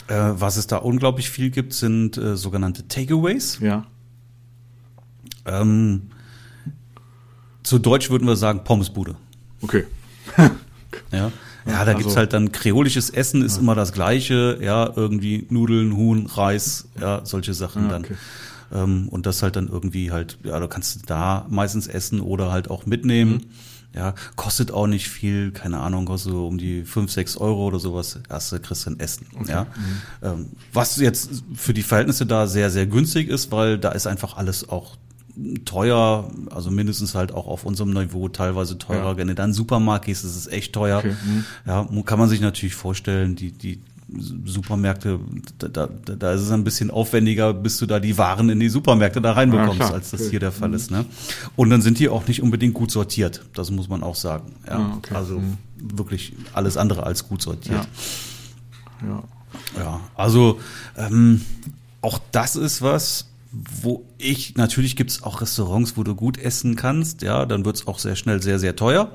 Äh, was es da unglaublich viel gibt, sind äh, sogenannte Takeaways. Ja. Ähm, zu Deutsch würden wir sagen Pommesbude. Okay. ja. Ja, da also, gibt's halt dann kreolisches Essen ist ja. immer das gleiche, ja, irgendwie Nudeln, Huhn, Reis, ja, solche Sachen ja, dann. Okay. Ähm, und das halt dann irgendwie halt, ja, du kannst da meistens essen oder halt auch mitnehmen. Mhm. Ja, kostet auch nicht viel, keine Ahnung, kostet so um die fünf sechs Euro oder sowas. Erste kriegst du ein Essen. Okay. Ja. Mhm. Ähm, was jetzt für die Verhältnisse da sehr, sehr günstig ist, weil da ist einfach alles auch teuer, also mindestens halt auch auf unserem Niveau teilweise teurer. Ja. Wenn du dann Supermarkt gehst, ist es echt teuer. Okay. Mhm. Ja, kann man sich natürlich vorstellen, die, die Supermärkte, da, da, da ist es ein bisschen aufwendiger, bis du da die Waren in die Supermärkte da reinbekommst, ja, als das okay. hier der Fall mhm. ist. Ne? Und dann sind die auch nicht unbedingt gut sortiert, das muss man auch sagen. Ja, ah, okay. Also mhm. wirklich alles andere als gut sortiert. Ja, ja. ja also ähm, auch das ist was, wo ich, natürlich gibt es auch Restaurants, wo du gut essen kannst, ja, dann wird es auch sehr schnell sehr, sehr teuer.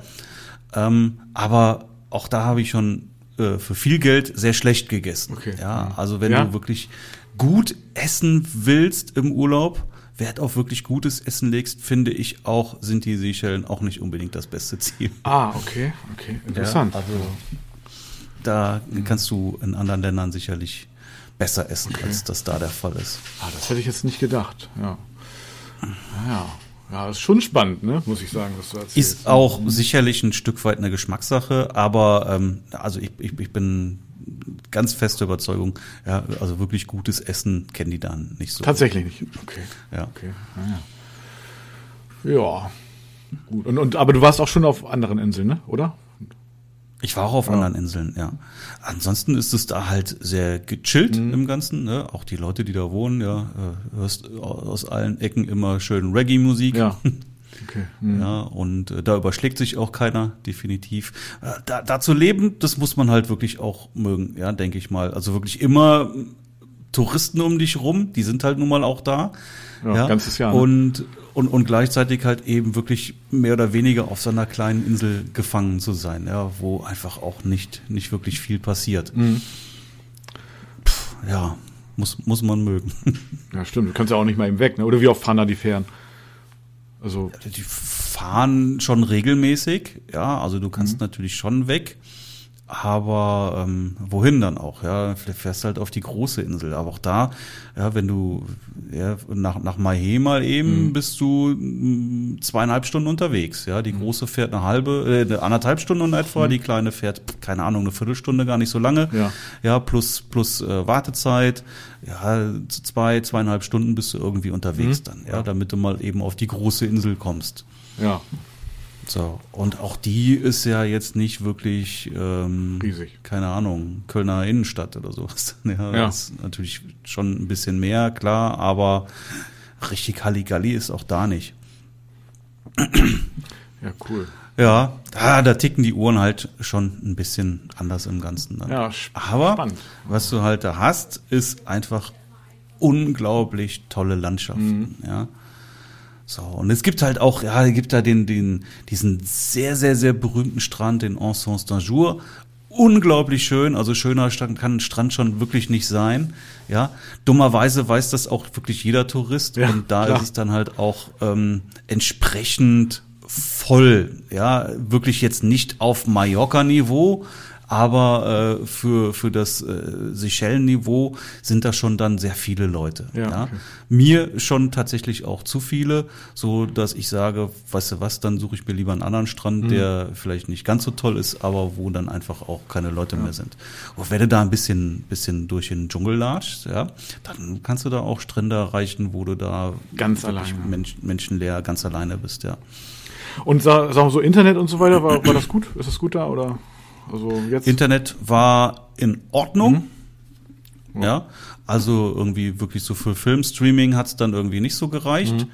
Ähm, aber auch da habe ich schon äh, für viel Geld sehr schlecht gegessen. Okay. Ja, also wenn ja. du wirklich gut essen willst im Urlaub, Wert auf wirklich gutes Essen legst, finde ich auch, sind die Seychellen auch nicht unbedingt das beste Ziel. Ah, okay, okay, interessant. Ja, also da kannst du in anderen Ländern sicherlich besser essen, okay. als das da der Fall ist. Ah, das hätte ich jetzt nicht gedacht, ja. Ja, ja, ist schon spannend, ne? muss ich sagen. Was du erzählst. Ist auch sicherlich ein Stück weit eine Geschmackssache, aber ähm, also ich, ich, ich bin ganz feste Überzeugung, ja, also wirklich gutes Essen kennen die dann nicht so. Tatsächlich nicht. Okay. Ja. Okay. Ja. ja. Gut. Und, und, aber du warst auch schon auf anderen Inseln, ne? oder? Ich war auch auf ja. anderen Inseln, ja. Ansonsten ist es da halt sehr gechillt mhm. im Ganzen. Ne? Auch die Leute, die da wohnen, ja, äh, hörst aus allen Ecken immer schön Reggae-Musik. Ja. Okay. Mhm. Ja, und äh, da überschlägt sich auch keiner, definitiv. Äh, da, da zu leben, das muss man halt wirklich auch mögen, ja, denke ich mal. Also wirklich immer Touristen um dich rum, die sind halt nun mal auch da. Ja, ja. ganzes Jahr. Ne? Und, und, und gleichzeitig halt eben wirklich mehr oder weniger auf so einer kleinen Insel gefangen zu sein, ja, wo einfach auch nicht, nicht wirklich viel passiert. Mhm. Pff, ja, muss, muss man mögen. Ja, stimmt. Du kannst ja auch nicht mal eben weg, ne? Oder wie oft fahren da die Fähren? Also. Die fahren schon regelmäßig, ja, also du kannst mhm. natürlich schon weg. Aber ähm, wohin dann auch? Ja, fährst halt auf die große Insel. Aber auch da, ja, wenn du ja, nach nach Mahé mal eben mhm. bist du mm, zweieinhalb Stunden unterwegs. Ja, die mhm. große fährt eine halbe, äh, eine anderthalb Stunden in etwa. Mhm. Die kleine fährt keine Ahnung eine Viertelstunde, gar nicht so lange. Ja, ja plus plus äh, Wartezeit. Ja, zwei zweieinhalb Stunden bist du irgendwie unterwegs mhm. dann. Ja, damit du mal eben auf die große Insel kommst. Ja. So, und auch die ist ja jetzt nicht wirklich ähm, riesig. Keine Ahnung, Kölner Innenstadt oder sowas. Ja, ja. ist natürlich schon ein bisschen mehr, klar, aber richtig Halligalli ist auch da nicht. Ja, cool. Ja, da, da ticken die Uhren halt schon ein bisschen anders im Ganzen. Dann. Ja, aber spannend. was du halt da hast, ist einfach unglaublich tolle Landschaften. Mhm. Ja. So, und es gibt halt auch, ja, es gibt da den, den, diesen sehr, sehr, sehr berühmten Strand, den Ensemble d'Anjour. Unglaublich schön, also schöner Strand kann ein Strand schon wirklich nicht sein. Ja, dummerweise weiß das auch wirklich jeder Tourist ja, und da klar. ist es dann halt auch ähm, entsprechend voll. Ja, wirklich jetzt nicht auf Mallorca-Niveau, aber äh, für, für das äh, Seychellen-Niveau sind da schon dann sehr viele Leute. Ja, ja? Okay. Mir schon tatsächlich auch zu viele, so dass ich sage, weißt du was, dann suche ich mir lieber einen anderen Strand, mhm. der vielleicht nicht ganz so toll ist, aber wo dann einfach auch keine Leute ja. mehr sind. Und wenn du da ein bisschen, bisschen durch den Dschungel latschst, ja, dann kannst du da auch Strände erreichen, wo du da ganz alleine Mensch, menschenleer ganz alleine bist, ja. Und sag, sag so Internet und so weiter, war, war das gut? Ist das gut da oder? Also jetzt Internet war in Ordnung. Mhm. Ja. Also irgendwie wirklich so für Filmstreaming hat es dann irgendwie nicht so gereicht. Mhm.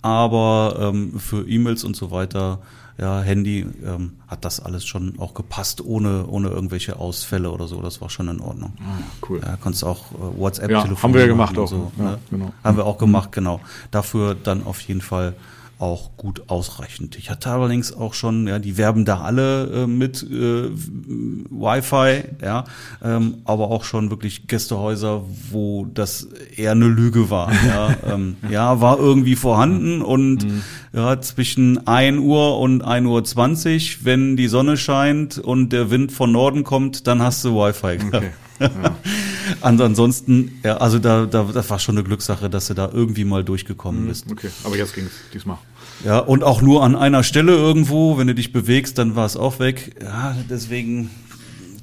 Aber ähm, für E-Mails und so weiter, ja, Handy, ähm, hat das alles schon auch gepasst, ohne, ohne irgendwelche Ausfälle oder so. Das war schon in Ordnung. Ah, cool. Ja, konntest auch äh, WhatsApp ja. Haben wir ja gemacht auch. So, ja, ne? genau. Haben wir auch gemacht, genau. Dafür dann auf jeden Fall auch gut ausreichend. Ich hatte allerdings auch schon, ja, die werben da alle äh, mit äh, Wi-Fi, ja, ähm, aber auch schon wirklich Gästehäuser, wo das eher eine Lüge war. Ja, ähm, ja war irgendwie vorhanden und mhm. ja, zwischen 1 Uhr und 1 Uhr 20, wenn die Sonne scheint und der Wind von Norden kommt, dann hast du Wi-Fi. Okay. Ja. Ansonsten, ja, also da, da, das war schon eine Glückssache, dass du da irgendwie mal durchgekommen mhm, bist. Okay, aber jetzt ging es diesmal. Ja, und auch nur an einer Stelle irgendwo, wenn du dich bewegst, dann war es auch weg. Ja, deswegen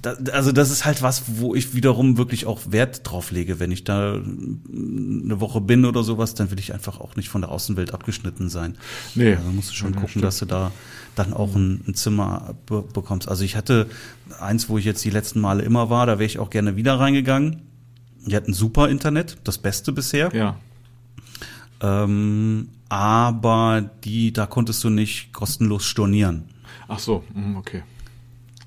da, also das ist halt was, wo ich wiederum wirklich auch Wert drauf lege. Wenn ich da eine Woche bin oder sowas, dann will ich einfach auch nicht von der Außenwelt abgeschnitten sein. Nee. Also musst du schon ja, gucken, stimmt. dass du da dann auch ein, ein Zimmer be bekommst. Also ich hatte eins, wo ich jetzt die letzten Male immer war, da wäre ich auch gerne wieder reingegangen. Die hatten super Internet, das Beste bisher. Ja. Ähm, aber die, da konntest du nicht kostenlos stornieren. Ach so, mhm, okay.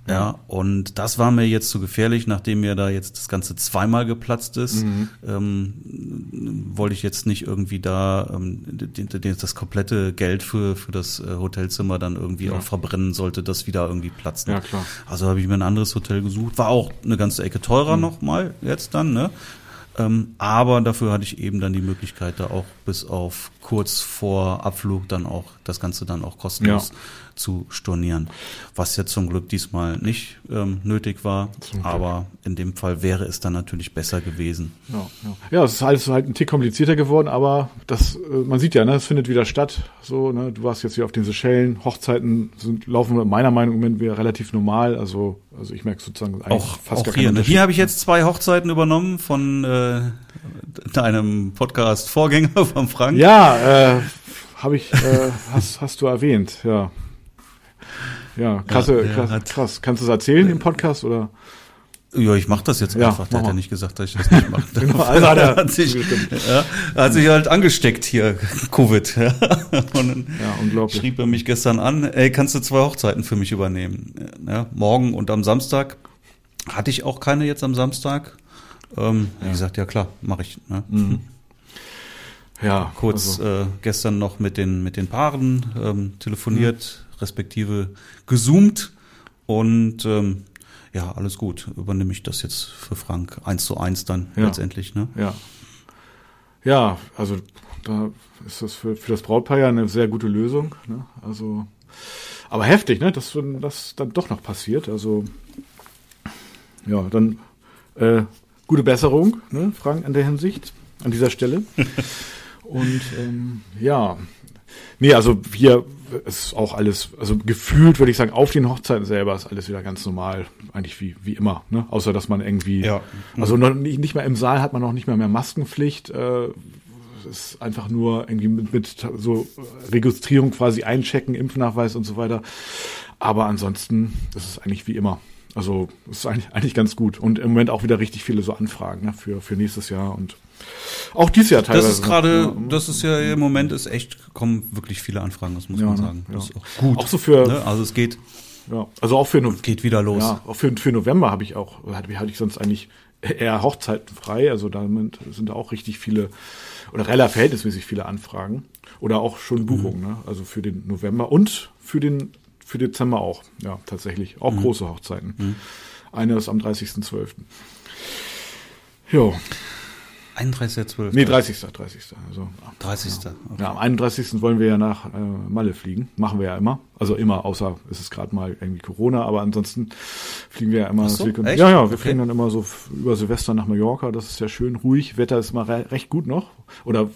Ja, und das war mir jetzt zu gefährlich, nachdem mir da jetzt das Ganze zweimal geplatzt ist, mhm. ähm, wollte ich jetzt nicht irgendwie da ähm, das komplette Geld für, für das äh, Hotelzimmer dann irgendwie ja. auch verbrennen, sollte das wieder irgendwie platzen. Ja, klar. Also habe ich mir ein anderes Hotel gesucht, war auch eine ganze Ecke teurer mhm. nochmal jetzt dann, ne? Ähm, aber dafür hatte ich eben dann die Möglichkeit, da auch bis auf kurz vor Abflug dann auch das Ganze dann auch kostenlos ja zu stornieren. Was jetzt zum Glück diesmal nicht ähm, nötig war, aber in dem Fall wäre es dann natürlich besser gewesen. Ja, ja. ja es ist alles halt ein Tick komplizierter geworden, aber das, äh, man sieht ja, ne, es findet wieder statt. So, ne, du warst jetzt hier auf den Seychellen, Hochzeiten sind, laufen meiner Meinung nach wieder relativ normal. Also, also ich merke sozusagen auch, fast auch gar hier. Ne? Hier habe ich jetzt zwei Hochzeiten übernommen von äh, deinem Podcast-Vorgänger von Frank. Ja, äh, habe ich, äh, hast, hast du erwähnt, ja. Ja, krasse, ja, krass, krass. Kannst du es erzählen im Podcast oder? Ja, ich mach das jetzt ja, einfach. Der hat ja nicht gesagt, dass ich das nicht mache. genau, also hat er, hat sich, ja, hat sich halt angesteckt hier, Covid. Ja. Und dann ja, unglaublich. schrieb er mich gestern an, ey, kannst du zwei Hochzeiten für mich übernehmen? Ja, morgen und am Samstag. Hatte ich auch keine jetzt am Samstag. Ähm, ja. Wie gesagt, ja klar, mache ich. Ne? Mhm. Ja, kurz also. äh, gestern noch mit den mit den Paaren ähm, telefoniert, mhm. respektive gezoomt und ähm, ja, alles gut. Übernehme ich das jetzt für Frank eins zu eins dann ja. letztendlich, ne? Ja. Ja, also da ist das für, für das Brautpaar ja eine sehr gute Lösung. Ne? Also, aber heftig, ne? Dass das dann doch noch passiert. Also ja, dann äh, gute Besserung, ne, Frank, in der Hinsicht, an dieser Stelle. Und ähm, ja, nee, also hier ist auch alles, also gefühlt würde ich sagen, auf den Hochzeiten selber ist alles wieder ganz normal, eigentlich wie, wie immer, ne? Außer dass man irgendwie, ja. also noch nicht, nicht mehr im Saal hat man noch nicht mehr mehr Maskenpflicht. Äh, ist einfach nur irgendwie mit, mit so Registrierung quasi einchecken, Impfnachweis und so weiter. Aber ansonsten ist es eigentlich wie immer. Also ist eigentlich, eigentlich ganz gut. Und im Moment auch wieder richtig viele so Anfragen ne, für, für nächstes Jahr und auch dieses Jahr teilweise. Das ist gerade, das ist ja im Moment ist echt, kommen wirklich viele Anfragen, das muss ja, man sagen. Ja. Das ist auch gut. Auch so für. Ne? Also es geht. Ja, also auch für geht wieder los. Ja, auch für, für November habe ich auch, hatte, hatte ich sonst eigentlich eher Hochzeiten frei. Also damit sind da auch richtig viele oder relativ verhältnismäßig viele Anfragen oder auch schon Buchungen. Mhm. Ne? Also für den November und für den für Dezember auch. Ja, tatsächlich auch mhm. große Hochzeiten. Mhm. Eine ist am 30.12. Jo. 31.12. Nee, 30. 30. Also, 30. Ja. Okay. ja, am 31. wollen wir ja nach äh, Malle fliegen. Machen wir ja immer. Also immer, außer ist es gerade mal irgendwie Corona, aber ansonsten fliegen wir ja immer. So, ja, ja, wir okay. fliegen dann immer so über Silvester nach Mallorca. Das ist ja schön ruhig. Wetter ist mal re recht gut noch. Oder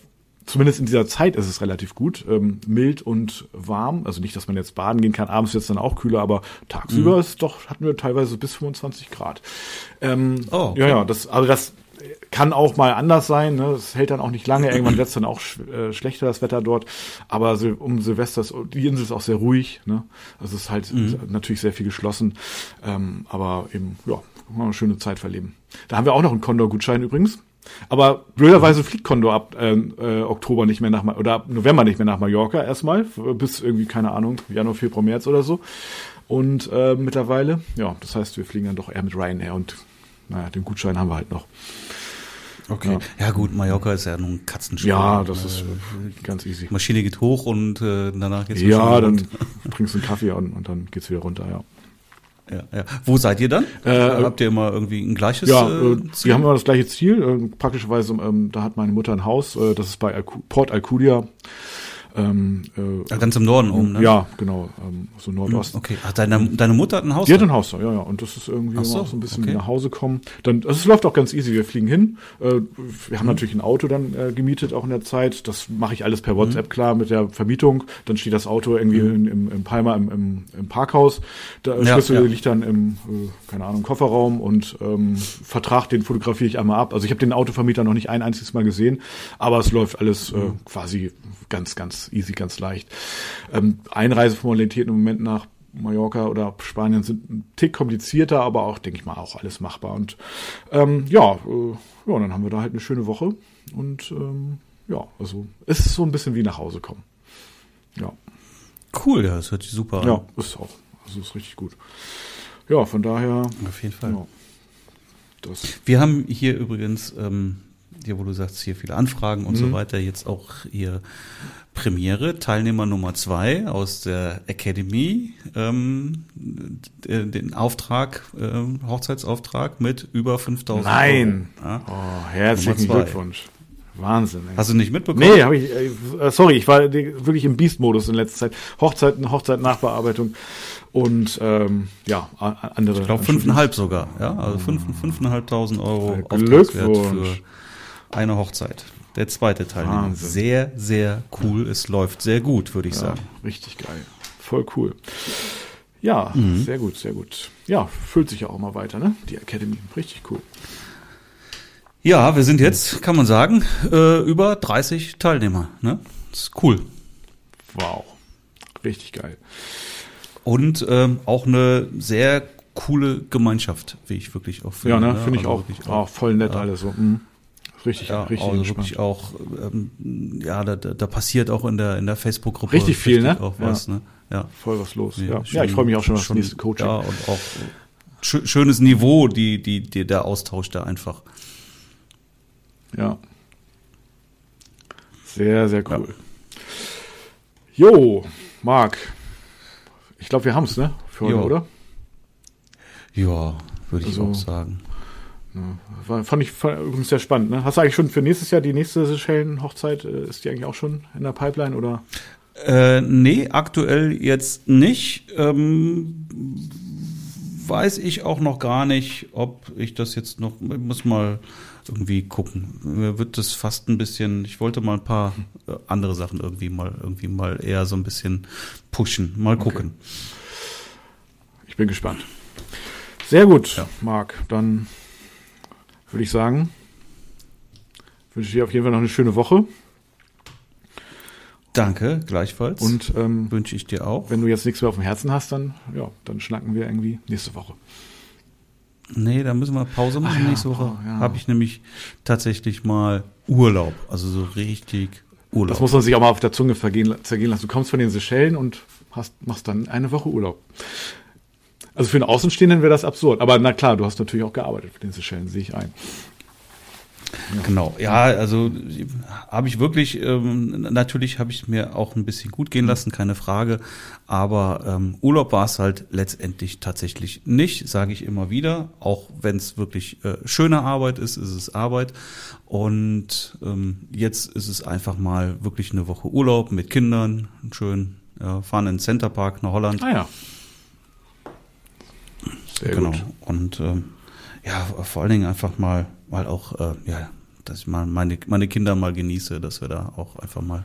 zumindest in dieser Zeit ist es relativ gut. Ähm, mild und warm. Also nicht, dass man jetzt baden gehen kann. Abends wird es dann auch kühler, aber tagsüber mhm. ist doch, hatten wir teilweise bis 25 Grad. Ähm, oh, okay. Ja, ja, das, also das kann auch mal anders sein. Ne? Es hält dann auch nicht lange. Irgendwann wird es dann auch sch äh, schlechter, das Wetter dort. Aber Sil um Silvester ist die Insel ist auch sehr ruhig. Ne? Also es ist halt mhm. natürlich sehr viel geschlossen. Ähm, aber eben, ja, mal eine schöne Zeit verleben. Da haben wir auch noch einen Condor-Gutschein übrigens. Aber blöderweise fliegt Condor ab äh, äh, Oktober nicht mehr nach oder ab November nicht mehr nach Mallorca erstmal, bis irgendwie, keine Ahnung, Januar, Februar, März oder so. Und äh, mittlerweile, ja, das heißt, wir fliegen dann doch eher mit Ryanair und naja, den Gutschein haben wir halt noch. Okay. Ja. ja. gut, Mallorca ist ja nur ein Katzenspiel. Ja, das ist ganz easy. Maschine geht hoch und äh, danach geht's Ja, dann trinkst du einen Kaffee und, und dann geht's wieder runter, ja. Ja, ja. Wo seid ihr dann? Äh, Habt ihr immer irgendwie ein gleiches ja, äh, Ziel? Wir haben immer das gleiche Ziel. Äh, praktischerweise, ähm, da hat meine Mutter ein Haus, äh, das ist bei Alcu Port Alcudia Ähm, äh, ganz im Norden oben, ne? Ja, genau, ähm, so Nordosten. Okay, Ach, deine, deine Mutter hat ein Haus? Die hat ein Haus, ja, ja. Und das ist irgendwie so, auch so ein bisschen okay. nach Hause kommen. Dann, also es läuft auch ganz easy. Wir fliegen hin. Äh, wir haben mhm. natürlich ein Auto dann äh, gemietet auch in der Zeit. Das mache ich alles per WhatsApp mhm. klar mit der Vermietung. Dann steht das Auto irgendwie mhm. in, im, im Palma im, im, im Parkhaus. Der ja, Schlüssel ja. liegt dann im, äh, keine Ahnung, Kofferraum und ähm, Vertrag, den fotografiere ich einmal ab. Also ich habe den Autovermieter noch nicht ein einziges Mal gesehen, aber es läuft alles äh, mhm. quasi ganz, ganz easy, ganz leicht. Ähm, Einreiseformalitäten im Moment nach Mallorca oder Spanien sind ein Tick komplizierter, aber auch, denke ich mal, auch alles machbar. Und ähm, ja, äh, ja, dann haben wir da halt eine schöne Woche. Und ähm, ja, also es ist so ein bisschen wie nach Hause kommen. Ja. Cool, ja, das hört sich super an. Ja, ist auch. Also ist richtig gut. Ja, von daher. Auf jeden Fall. Ja, wir haben hier übrigens ähm, hier, wo du sagst, hier viele Anfragen und mhm. so weiter, jetzt auch hier Premiere, Teilnehmer Nummer zwei aus der Academy, ähm, den Auftrag, äh, Hochzeitsauftrag mit über 5000 Nein! Euro. Ja? Oh, herzlichen Glückwunsch. Wahnsinn. Ey. Hast du nicht mitbekommen? Nee, habe ich, äh, sorry, ich war wirklich im Beast-Modus in letzter Zeit. Hochzeiten, Hochzeit-Nachbearbeitung und ähm, ja, andere. Ich glaube fünfeinhalb sogar, ja, also fünf, fünfeinhalbtausend Euro Glückwunsch. für eine Hochzeit. Der zweite Teilnehmer. Wahnsinn. Sehr, sehr cool. Es läuft sehr gut, würde ich ja, sagen. Richtig geil. Voll cool. Ja, mhm. sehr gut, sehr gut. Ja, füllt sich ja auch mal weiter, ne? Die Academy. Richtig cool. Ja, wir sind jetzt, kann man sagen, äh, über 30 Teilnehmer. Ne? Das ist cool. Wow. Richtig geil. Und ähm, auch eine sehr coole Gemeinschaft, wie ich wirklich auch finde. Ja, ne, finde ich also auch, auch, voll nett ja. alles so. Mhm. Richtig, ja, richtig also wirklich auch, ähm, ja, da, da passiert auch in der in der Facebook-Gruppe richtig viel, ne? Auch was, ja. ne? Ja, voll was los. Ja, ja, ja ich freue mich auch schon auf das nächste Coaching. Ja, und auch schönes Niveau, die die, die der Austausch da einfach. Ja. Sehr, sehr cool. Jo, Marc. Ich glaube, wir haben es, ne? Für heute, oder? Ja, würde ich also, auch sagen. Ja, fand ich übrigens sehr spannend. Ne? Hast du eigentlich schon für nächstes Jahr die nächste Seychellen-Hochzeit? Äh, ist die eigentlich auch schon in der Pipeline oder? Äh, nee, aktuell jetzt nicht. Ähm, weiß ich auch noch gar nicht, ob ich das jetzt noch, ich muss mal irgendwie gucken. Mir wird das fast ein bisschen, ich wollte mal ein paar äh, andere Sachen irgendwie mal, irgendwie mal eher so ein bisschen pushen. Mal gucken. Okay. Ich bin gespannt. Sehr gut, ja. Marc. Dann würde ich sagen, wünsche ich dir auf jeden Fall noch eine schöne Woche. Danke, gleichfalls. Und ähm, wünsche ich dir auch. Wenn du jetzt nichts mehr auf dem Herzen hast, dann, ja, dann schnacken wir irgendwie nächste Woche. Nee, da müssen wir Pause machen. Ja, nächste Woche ja. habe ich nämlich tatsächlich mal Urlaub. Also so richtig Urlaub. Das muss man sich auch mal auf der Zunge vergehen, zergehen lassen. Du kommst von den Seychellen und hast, machst dann eine Woche Urlaub. Also für einen Außenstehenden wäre das absurd. Aber na klar, du hast natürlich auch gearbeitet für den Seychellen, sehe ich ein. Ja. Genau, ja, also habe ich wirklich, ähm, natürlich habe ich mir auch ein bisschen gut gehen lassen, keine Frage, aber ähm, Urlaub war es halt letztendlich tatsächlich nicht, sage ich immer wieder, auch wenn es wirklich äh, schöne Arbeit ist, ist es Arbeit und ähm, jetzt ist es einfach mal wirklich eine Woche Urlaub mit Kindern, schön, ja, fahren in den Centerpark nach Holland. Ah ja. Sehr genau. Gut. Und ähm, ja, vor allen Dingen einfach mal, mal auch, äh, ja, dass ich mal meine, meine Kinder mal genieße, dass wir da auch einfach mal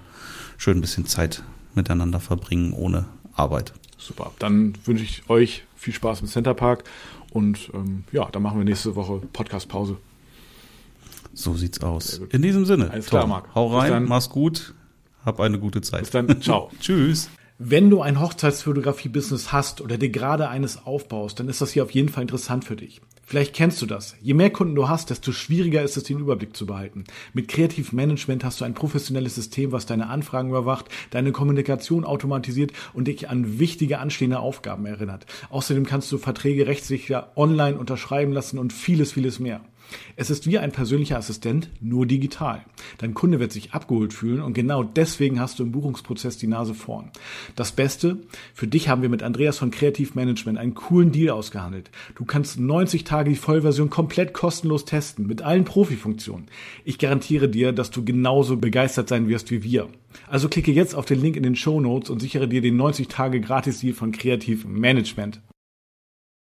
schön ein bisschen Zeit miteinander verbringen ohne Arbeit. Super. Dann wünsche ich euch viel Spaß im Centerpark und ähm, ja, dann machen wir nächste Woche Podcast-Pause. So sieht's aus. In diesem Sinne. Alles klar, Marc. Hau rein, mach's gut, hab eine gute Zeit. Bis dann. Ciao. Tschüss. Wenn du ein Hochzeitsfotografie-Business hast oder dir gerade eines aufbaust, dann ist das hier auf jeden Fall interessant für dich. Vielleicht kennst du das. Je mehr Kunden du hast, desto schwieriger ist es, den Überblick zu behalten. Mit Kreativ Management hast du ein professionelles System, was deine Anfragen überwacht, deine Kommunikation automatisiert und dich an wichtige anstehende Aufgaben erinnert. Außerdem kannst du Verträge rechtssicher online unterschreiben lassen und vieles, vieles mehr. Es ist wie ein persönlicher Assistent, nur digital. Dein Kunde wird sich abgeholt fühlen und genau deswegen hast du im Buchungsprozess die Nase vorn. Das Beste, für dich haben wir mit Andreas von Kreativ Management einen coolen Deal ausgehandelt. Du kannst 90 Tage die Vollversion komplett kostenlos testen, mit allen Profifunktionen. Ich garantiere dir, dass du genauso begeistert sein wirst wie wir. Also klicke jetzt auf den Link in den Show Notes und sichere dir den 90 Tage Gratis-Deal von Kreativ Management.